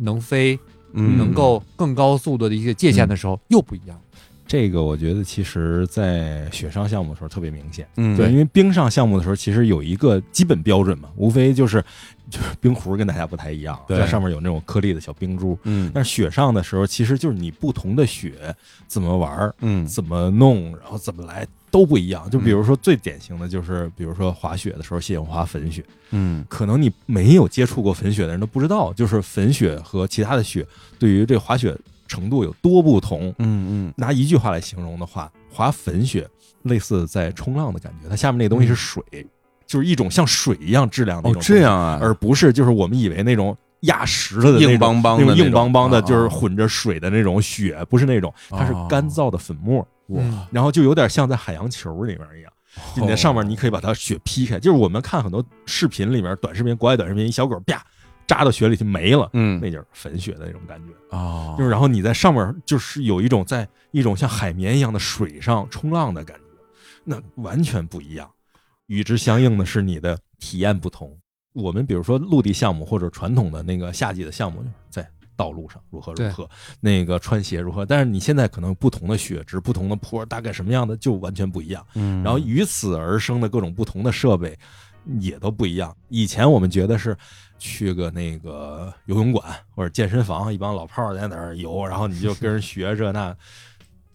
能飞、嗯。能够更高速度的一些界限的时候，又不一样。这个我觉得其实，在雪上项目的时候特别明显。嗯。对，因为冰上项目的时候，其实有一个基本标准嘛，无非就是 就是冰壶跟大家不太一样，对。在上面有那种颗粒的小冰珠。嗯。但是雪上的时候，其实就是你不同的雪怎么玩、嗯。怎么弄，然后怎么来都不一样。就比如说最典型的就是，比如说滑雪的时候，谢影滑粉雪，嗯。可能你没有接触过粉雪的人都不知道，就是粉雪和其他的雪对于这滑雪程度有多不同。嗯嗯。拿一句话来形容的话，滑粉雪类似在冲浪的感觉，它下面那东西是水，就是一种像水一样质量的哦那种这样啊，而不是就是我们以为那种压实了的硬邦邦的硬邦邦的，就是混着水的那种雪，不是那种，它是哦干燥的粉末，哇然后就有点像在海洋球里面一样。你在上面，你可以把它雪劈开，就是我们看很多视频里面，短视频、国外短视频，一小狗啪扎到雪里就没了，嗯那就是粉雪的那种感觉。哦，就是然后你在上面就是有一种在一种像海绵一样的水上冲浪的感觉，那完全不一样。与之相应的是你的体验不同。我们比如说陆地项目或者传统的那个夏季的项目，在道路上如何如何，那个穿鞋如何。但是你现在可能不同的雪质、不同的坡，大概什么样的就完全不一样。嗯然后与此而生的各种不同的设备也都不一样。以前我们觉得是去个那个游泳馆或者健身房，一帮老炮儿在那儿游，然后你就跟人学这那，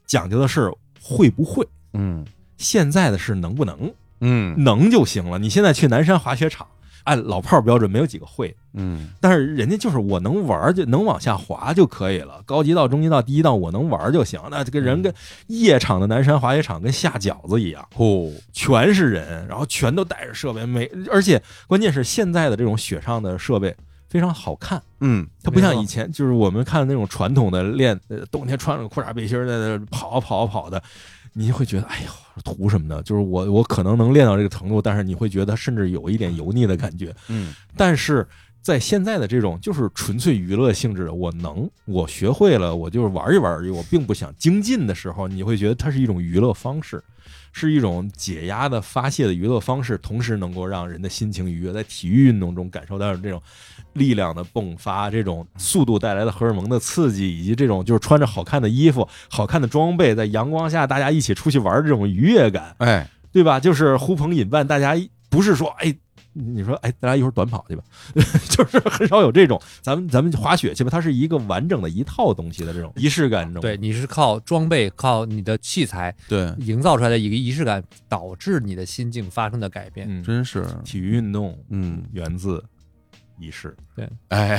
讲究的是会不会。嗯现在的是能不能，嗯能就行了。你现在去南山滑雪场，按老炮儿标准，没有几个会，嗯。但是人家就是我能玩儿就能往下滑就可以了，高级道、中级道、低级道我能玩儿就行。那这个人跟夜场的南山滑雪场跟下饺子一样，哦。全是人，然后全都带着设备，每而且关键是现在的这种雪上的设备非常好看，嗯。它不像以前就是我们看的那种传统的练，呃，冬天穿着裤衩背心儿在那跑啊跑啊跑的，你就会觉得哎呦图什么的？就是我我可能能练到这个程度，但是你会觉得甚至有一点油腻的感觉。嗯但是在现在的这种就是纯粹娱乐性质的，我能我学会了，我就是玩一玩而已，我并不想精进的时候，你会觉得它是一种娱乐方式，是一种解压的发泄的娱乐方式，同时能够让人的心情愉悦，在体育运动中感受到这种力量的迸发，这种速度带来的荷尔蒙的刺激，以及这种就是穿着好看的衣服、好看的装备，在阳光下大家一起出去玩的这种愉悦感。哎对吧？就是呼朋引伴，大家不是说哎，你说哎，咱俩一会儿短跑去吧，就是很少有这种，咱们咱们滑雪去吧，它是一个完整的一套东西的这种仪式感，这种对，你是靠装备、靠你的器材对，营造出来的一个仪式感，导致你的心境发生的改变。嗯，真是体育运动嗯。源自仪式，哎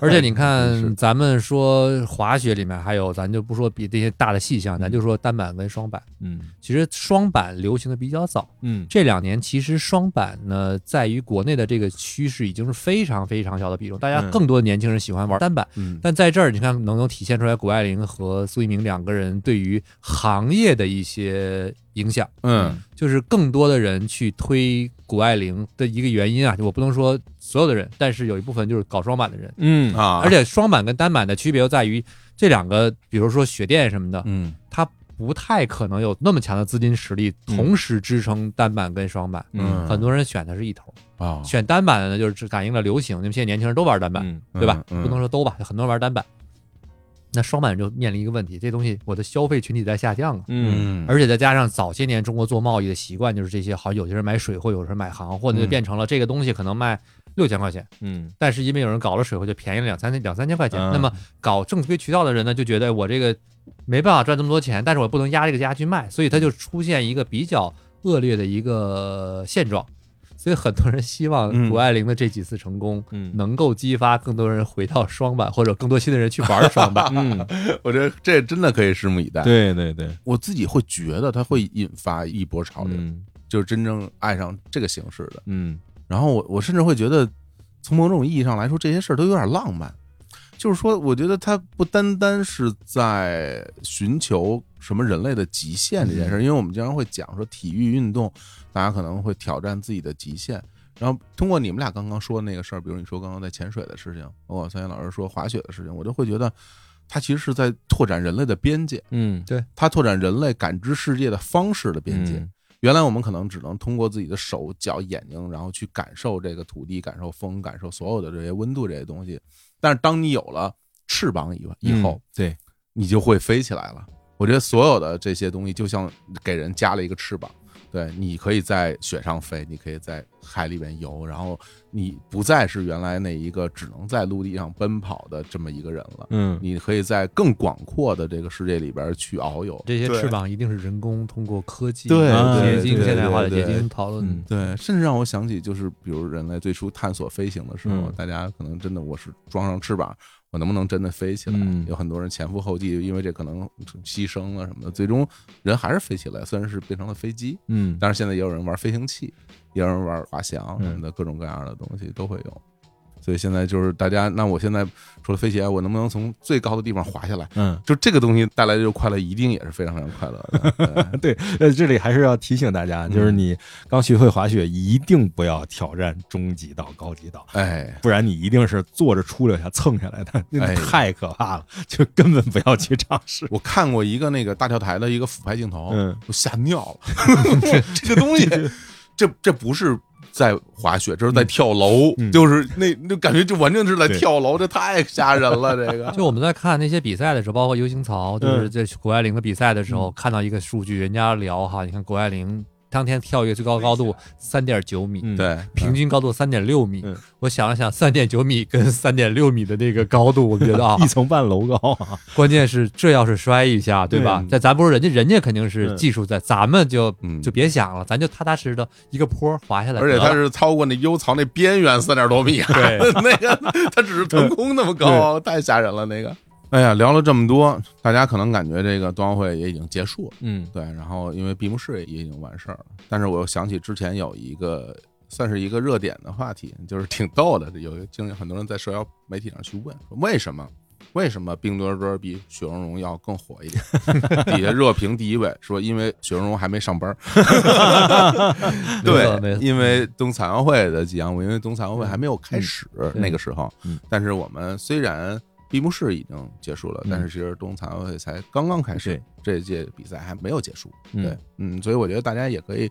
而且你看，咱们说滑雪里面还有，咱就不说比这些大的细项，咱就说单板跟双板。嗯其实双板流行的比较早，嗯这两年其实双板呢，在于国内的这个趋势已经是非常非常小的比重，大家嗯更多的年轻人喜欢玩单板。嗯但在这儿，你看能能体现出来谷爱凌和苏翊鸣两个人对于行业的一些影响，嗯。就是更多的人去推谷爱凌的一个原因啊，我不能说所有的人，但是有一部分就是搞双板的人，嗯。啊，而且双板跟单板的区别又在于这两个，比如说雪电什么的，嗯。它不太可能有那么强的资金实力嗯。同时支撑单板跟双板。嗯。很多人选的是一头，啊。选单板的呢，就是只感应了流行，你们现在年轻人都玩单板，嗯。对吧？嗯嗯。不能说都吧，很多人玩单板。那双板就面临一个问题，这东西我的消费群体在下降啊，嗯而且再加上早些年中国做贸易的习惯，就是这些好，有些人买水货，有人买行货，那就嗯变成了这个东西可能卖六千块钱，嗯但是因为有人搞了水货，就便宜了两三千两三千块钱。嗯那么搞正规渠道的人呢，就觉得我这个没办法赚这么多钱，但是我不能压这个价去卖，所以它就出现一个比较恶劣的一个现状。所以很多人希望嗯谷爱凌的这几次成功，嗯能够激发更多人回到双板，或者更多新的人去玩双板。嗯，我觉得这真的可以拭目以待。对对对，我自己会觉得它会引发一波潮流，嗯就是真正爱上这个形式的。嗯然后我我甚至会觉得，从某种意义上来说，这些事儿都有点浪漫。就是说，我觉得它不单单是在寻求什么人类的极限这件事儿，因为我们经常会讲说体育运动，大家可能会挑战自己的极限。然后通过你们俩刚刚说的那个事儿，比如你说刚刚在潜水的事情，包括三岩老师说滑雪的事情，我就会觉得，它其实是在拓展人类的边界，嗯对它拓展人类感知世界的方式的边界。嗯原来我们可能只能通过自己的手脚眼睛，然后去感受这个土地、感受风、感受所有的这些温度这些东西。但是当你有了翅膀以以后，对，你就会飞起来了。我觉得所有的这些东西就像给人加了一个翅膀，对，你可以在雪上飞，你可以在海里面游，然后你不再是原来那一个只能在陆地上奔跑的这么一个人了。嗯，你可以在更广阔的这个世界里边去遨游。这些翅膀一定是人工通过科技对对结晶对现代化的对对结晶讨论嗯对，甚至让我想起，就是比如人类最初探索飞行的时候，嗯大家可能真的我是装上翅膀，我能不能真的飞起来？嗯有很多人前赴后继，因为这可能牺牲了什么的，最终人还是飞起来，虽然是变成了飞机，嗯，但是现在也有人玩飞行器，也有人玩滑翔什嗯么的，各种各样的东西都会有。所以现在就是大家，那我现在除了飞起来，我能不能从最高的地方滑下来？嗯，就这个东西带来的这个快乐，一定也是非常非常快乐的。对对，呃，这里还是要提醒大家，就是你刚学会滑雪，一定不要挑战中级道、高级道，哎，不然你一定是坐着出溜下蹭下来的，那哎太可怕了，就根本不要去尝试。我看过一个那个大跳台的一个俯拍镜头，嗯我吓尿了。这个东西，这这不是在滑雪，这是在跳楼，嗯。就是 那那感觉就完全是在跳楼，这太吓人了。这个就我们在看那些比赛的时候，包括游行槽，就是在谷爱凌的比赛的时候，看到一个数据，人家聊哈，你看谷爱凌当天跳跃最高高度三点九米，嗯，对，平均高度三点六米嗯。我想了想，三点九米跟三点六米的那个高度，我觉得啊 一，层半楼高啊，关键是这要是摔一下，对。吧？在咱不是人家，人家肯定是嗯。技术在，咱们就嗯。就别想了，咱就踏踏实实的一个坡滑下来。而且它是超过那 U 槽那边缘三点多米，啊对。那个它只是腾空那么高，太吓人了。那个，哎呀，聊了这么多，大家可能感觉这个冬奥会也已经结束了。嗯对，然后因为闭幕式也已经完事儿了，但是我又想起之前有一个算是一个热点的话题，就是挺逗的，有经很多人在社交媒体上去问，说为什么 为什么冰墩墩比雪容融要更火一点？底下热评第一位说，因为雪容融还没上班儿。对，因为冬残奥会的吉祥物，因为冬残奥会还没有开始那个时候嗯，但是我们虽然。闭幕式已经结束了，嗯但是其实冬残奥会才刚刚开始对，这届比赛还没有结束。嗯。对，嗯，所以我觉得大家也可以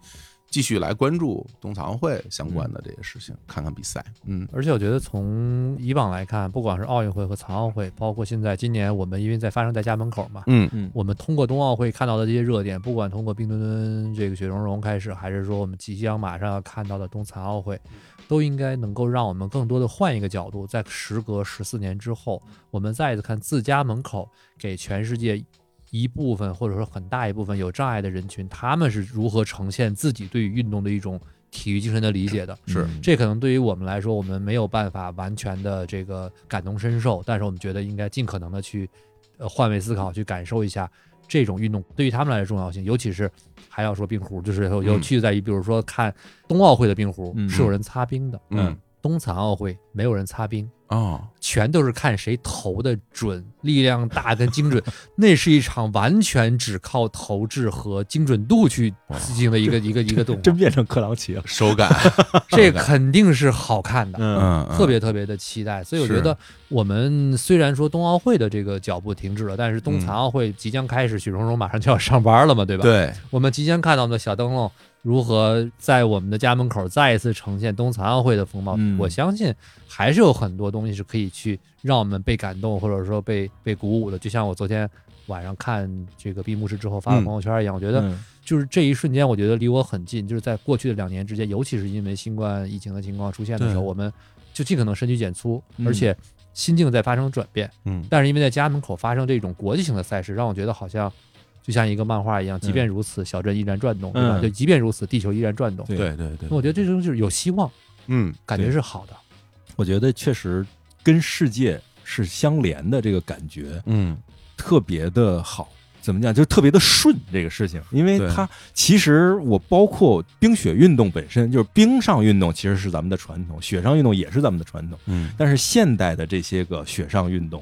继续来关注冬残奥会相关的这些事情，看看比赛。嗯。而且我觉得从以往来看，不管是奥运会和残奥会，包括现在今年我们因为在发生在家门口嘛，嗯。嗯。我们通过冬奥会看到的这些热点，不管通过冰墩墩这个雪融融开始，还是说我们即将马上要看到的冬残奥会，都应该能够让我们更多的换一个角度，在时隔十四年之后，我们再一次看自家门口给全世界一部分或者说很大一部分有障碍的人群，他们是如何呈现自己对于运动的一种体育精神的理解的。是嗯这可能对于我们来说，我们没有办法完全的这个感同身受，但是我们觉得应该尽可能的去呃换位思考，去感受一下这种运动对于他们来说重要性，尤其是还要说冰壶，就是有有趣在于，比如说看冬奥会的冰壶嗯是有人擦冰的，嗯冬残奥会没有人擦冰。哦，全都是看谁投的准，力量大跟精准，那是一场完全只靠投掷和精准度去进行的一个一个一个动作，真变成克劳奇了。手感，这肯定是好看的。嗯嗯，特别特别的期待，所以我觉得我们虽然说冬奥会的这个脚步停滞了，但是冬嗯残奥会即将开始，许荣荣马上就要上班了嘛，对吧？，对，我们即将看到的小灯笼如何在我们的家门口再一次呈现冬残奥会的风貌。嗯我相信还是有很多东西是可以去让我们被感动，或者说被被鼓舞的。就像我昨天晚上看这个闭幕式之后发的嗯朋友圈一样，我觉得嗯就是这一瞬间，我觉得离我很近，就是在过去的两年之间，尤其是因为新冠疫情的情况出现的时候，我们就尽可能深居简出，嗯而且心境在发生转变。嗯但是因为在家门口发生这种国际性的赛事，让我觉得好像就像一个漫画一样，即便如此，小镇依然转动，对吧？嗯就即便如此，地球依然转动。对对对对那，我觉得这种就是有希望，嗯感觉是好的。我觉得确实跟世界是相连的，这个感觉嗯特别的好。怎么讲？就特别的顺这个事情，因为它其实我包括冰雪运动本身，就是冰上运动其实是咱们的传统，雪上运动也是咱们的传统。嗯但是现代的这些个雪上运动，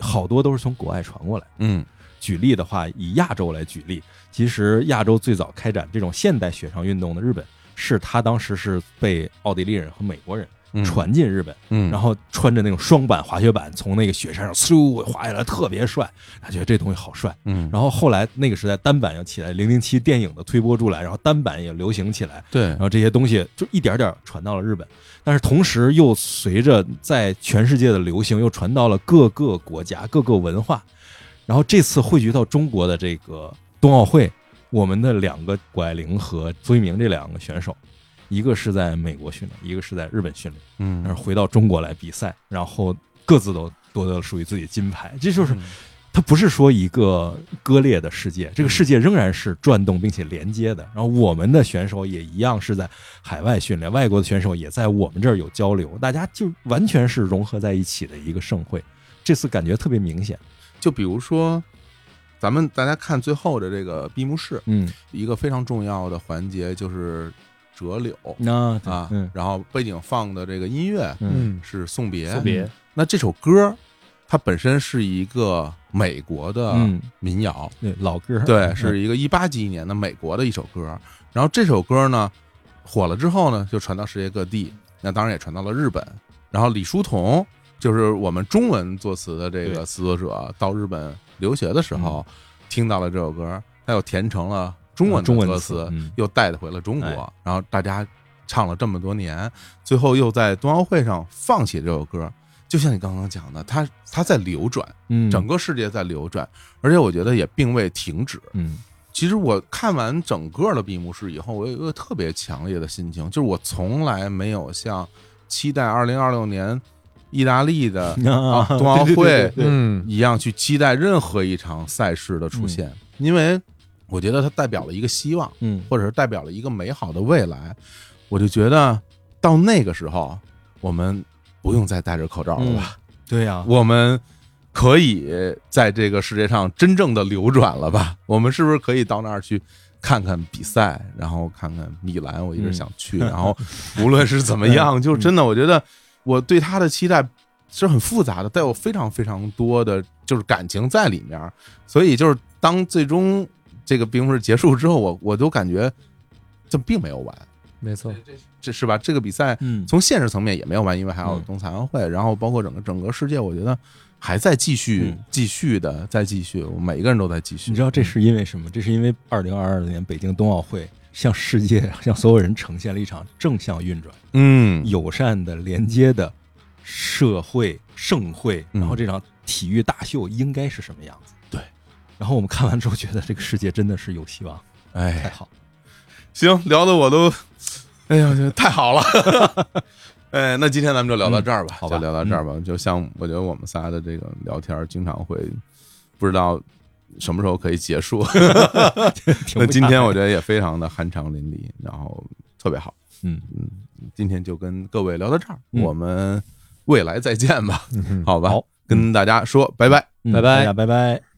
好多都是从国外传过来。嗯举例的话，以亚洲来举例，其实亚洲最早开展这种现代雪上运动的日本，是他当时是被奥地利人和美国人嗯，传进日本，嗯，然后穿着那种双板滑雪板从那个雪山上嗖滑下来，特别帅，他觉得这东西好帅。嗯，然后后来那个时代单板要起来，零零七电影的推波助澜，然后单板也流行起来，对然，后这些东西就一点点传到了日本，但是同时又随着在全世界的流行，又传到了各个国家、各个文化。然后这次汇聚到中国的这个冬奥会，我们的两个谷爱凌和邹一鸣这两个选手，一个是在美国训练，一个是在日本训练，然嗯后回到中国来比赛，然后各自都夺得了属于自己的金牌。这就是它不是说一个割裂的世界，这个世界仍然是转动并且连接的。然后我们的选手也一样是在海外训练，外国的选手也在我们这儿有交流，大家就完全是融合在一起的一个盛会。这次感觉特别明显，就比如说，咱们大家看最后的这个闭幕式，嗯，一个非常重要的环节就是折柳那啊，嗯然后背景放的这个音乐嗯是送别，送别，那这首歌它本身是一个美国的嗯，民谣，对，老歌，对，嗯是一个一八几几年的美国的一首歌。然后这首歌呢火了之后呢，就传到世界各地，那当然也传到了日本。然后李叔同就是我们中文作词的这个词作者，到日本留学的时候听到了这首歌，他又填成了中文的歌词，又带回了中国哎。然后大家唱了这么多年，最后又在冬奥会上放起这首歌。就像你刚刚讲的，它它在流转，嗯，整个世界在流转，而且我觉得也并未停止。嗯其实我看完整个的闭幕式以后，我有一个特别强烈的心情，就是我从来没有像期待二零二六年意大利的 啊冬奥会嗯一样去期待任何一场赛事的出现，因为我觉得它代表了一个希望，嗯或者是代表了一个美好的未来。我就觉得到那个时候，我们不用再戴着口罩了吧？对呀，我们可以在这个世界上真正的流转了吧？我们是不是可以到那儿去看看比赛，然后看看米兰？我一直想去，然后无论是怎么样，就真的我觉得我对他的期待是很复杂的，带有非常非常多的就是感情在里面。所以就是当最终这个闭幕式结束之后，我我都感觉这并没有完，没错，这是吧？这个比赛嗯从现实层面也没有完，因为还有嗯冬残奥会，然后包括整个整个世界，我觉得还在继续、嗯继续的在继续，我们每一个人都在继续。你知道这是因为什么？这是因为二零二二年北京冬奥会向世界、向所有人呈现了一场正向运转、嗯，友善的、连接的社会盛会。嗯然后这场体育大秀应该是什么样子？对。然后我们看完之后，觉得这个世界真的是有希望，哎太哎，好。行，聊的我都，哎呀，这太好了。哎，那今天咱们就聊到这儿吧，嗯好吧就聊到这儿吧。就像我觉得我们仨的这个聊天，经常会不知道什么时候可以结束。挺 那今天我觉得也非常的酣畅淋漓，然后特别好。嗯嗯，今天就跟各位聊到这儿，嗯我们未来再见吧，好吧？好跟大家说拜拜。嗯拜拜拜拜。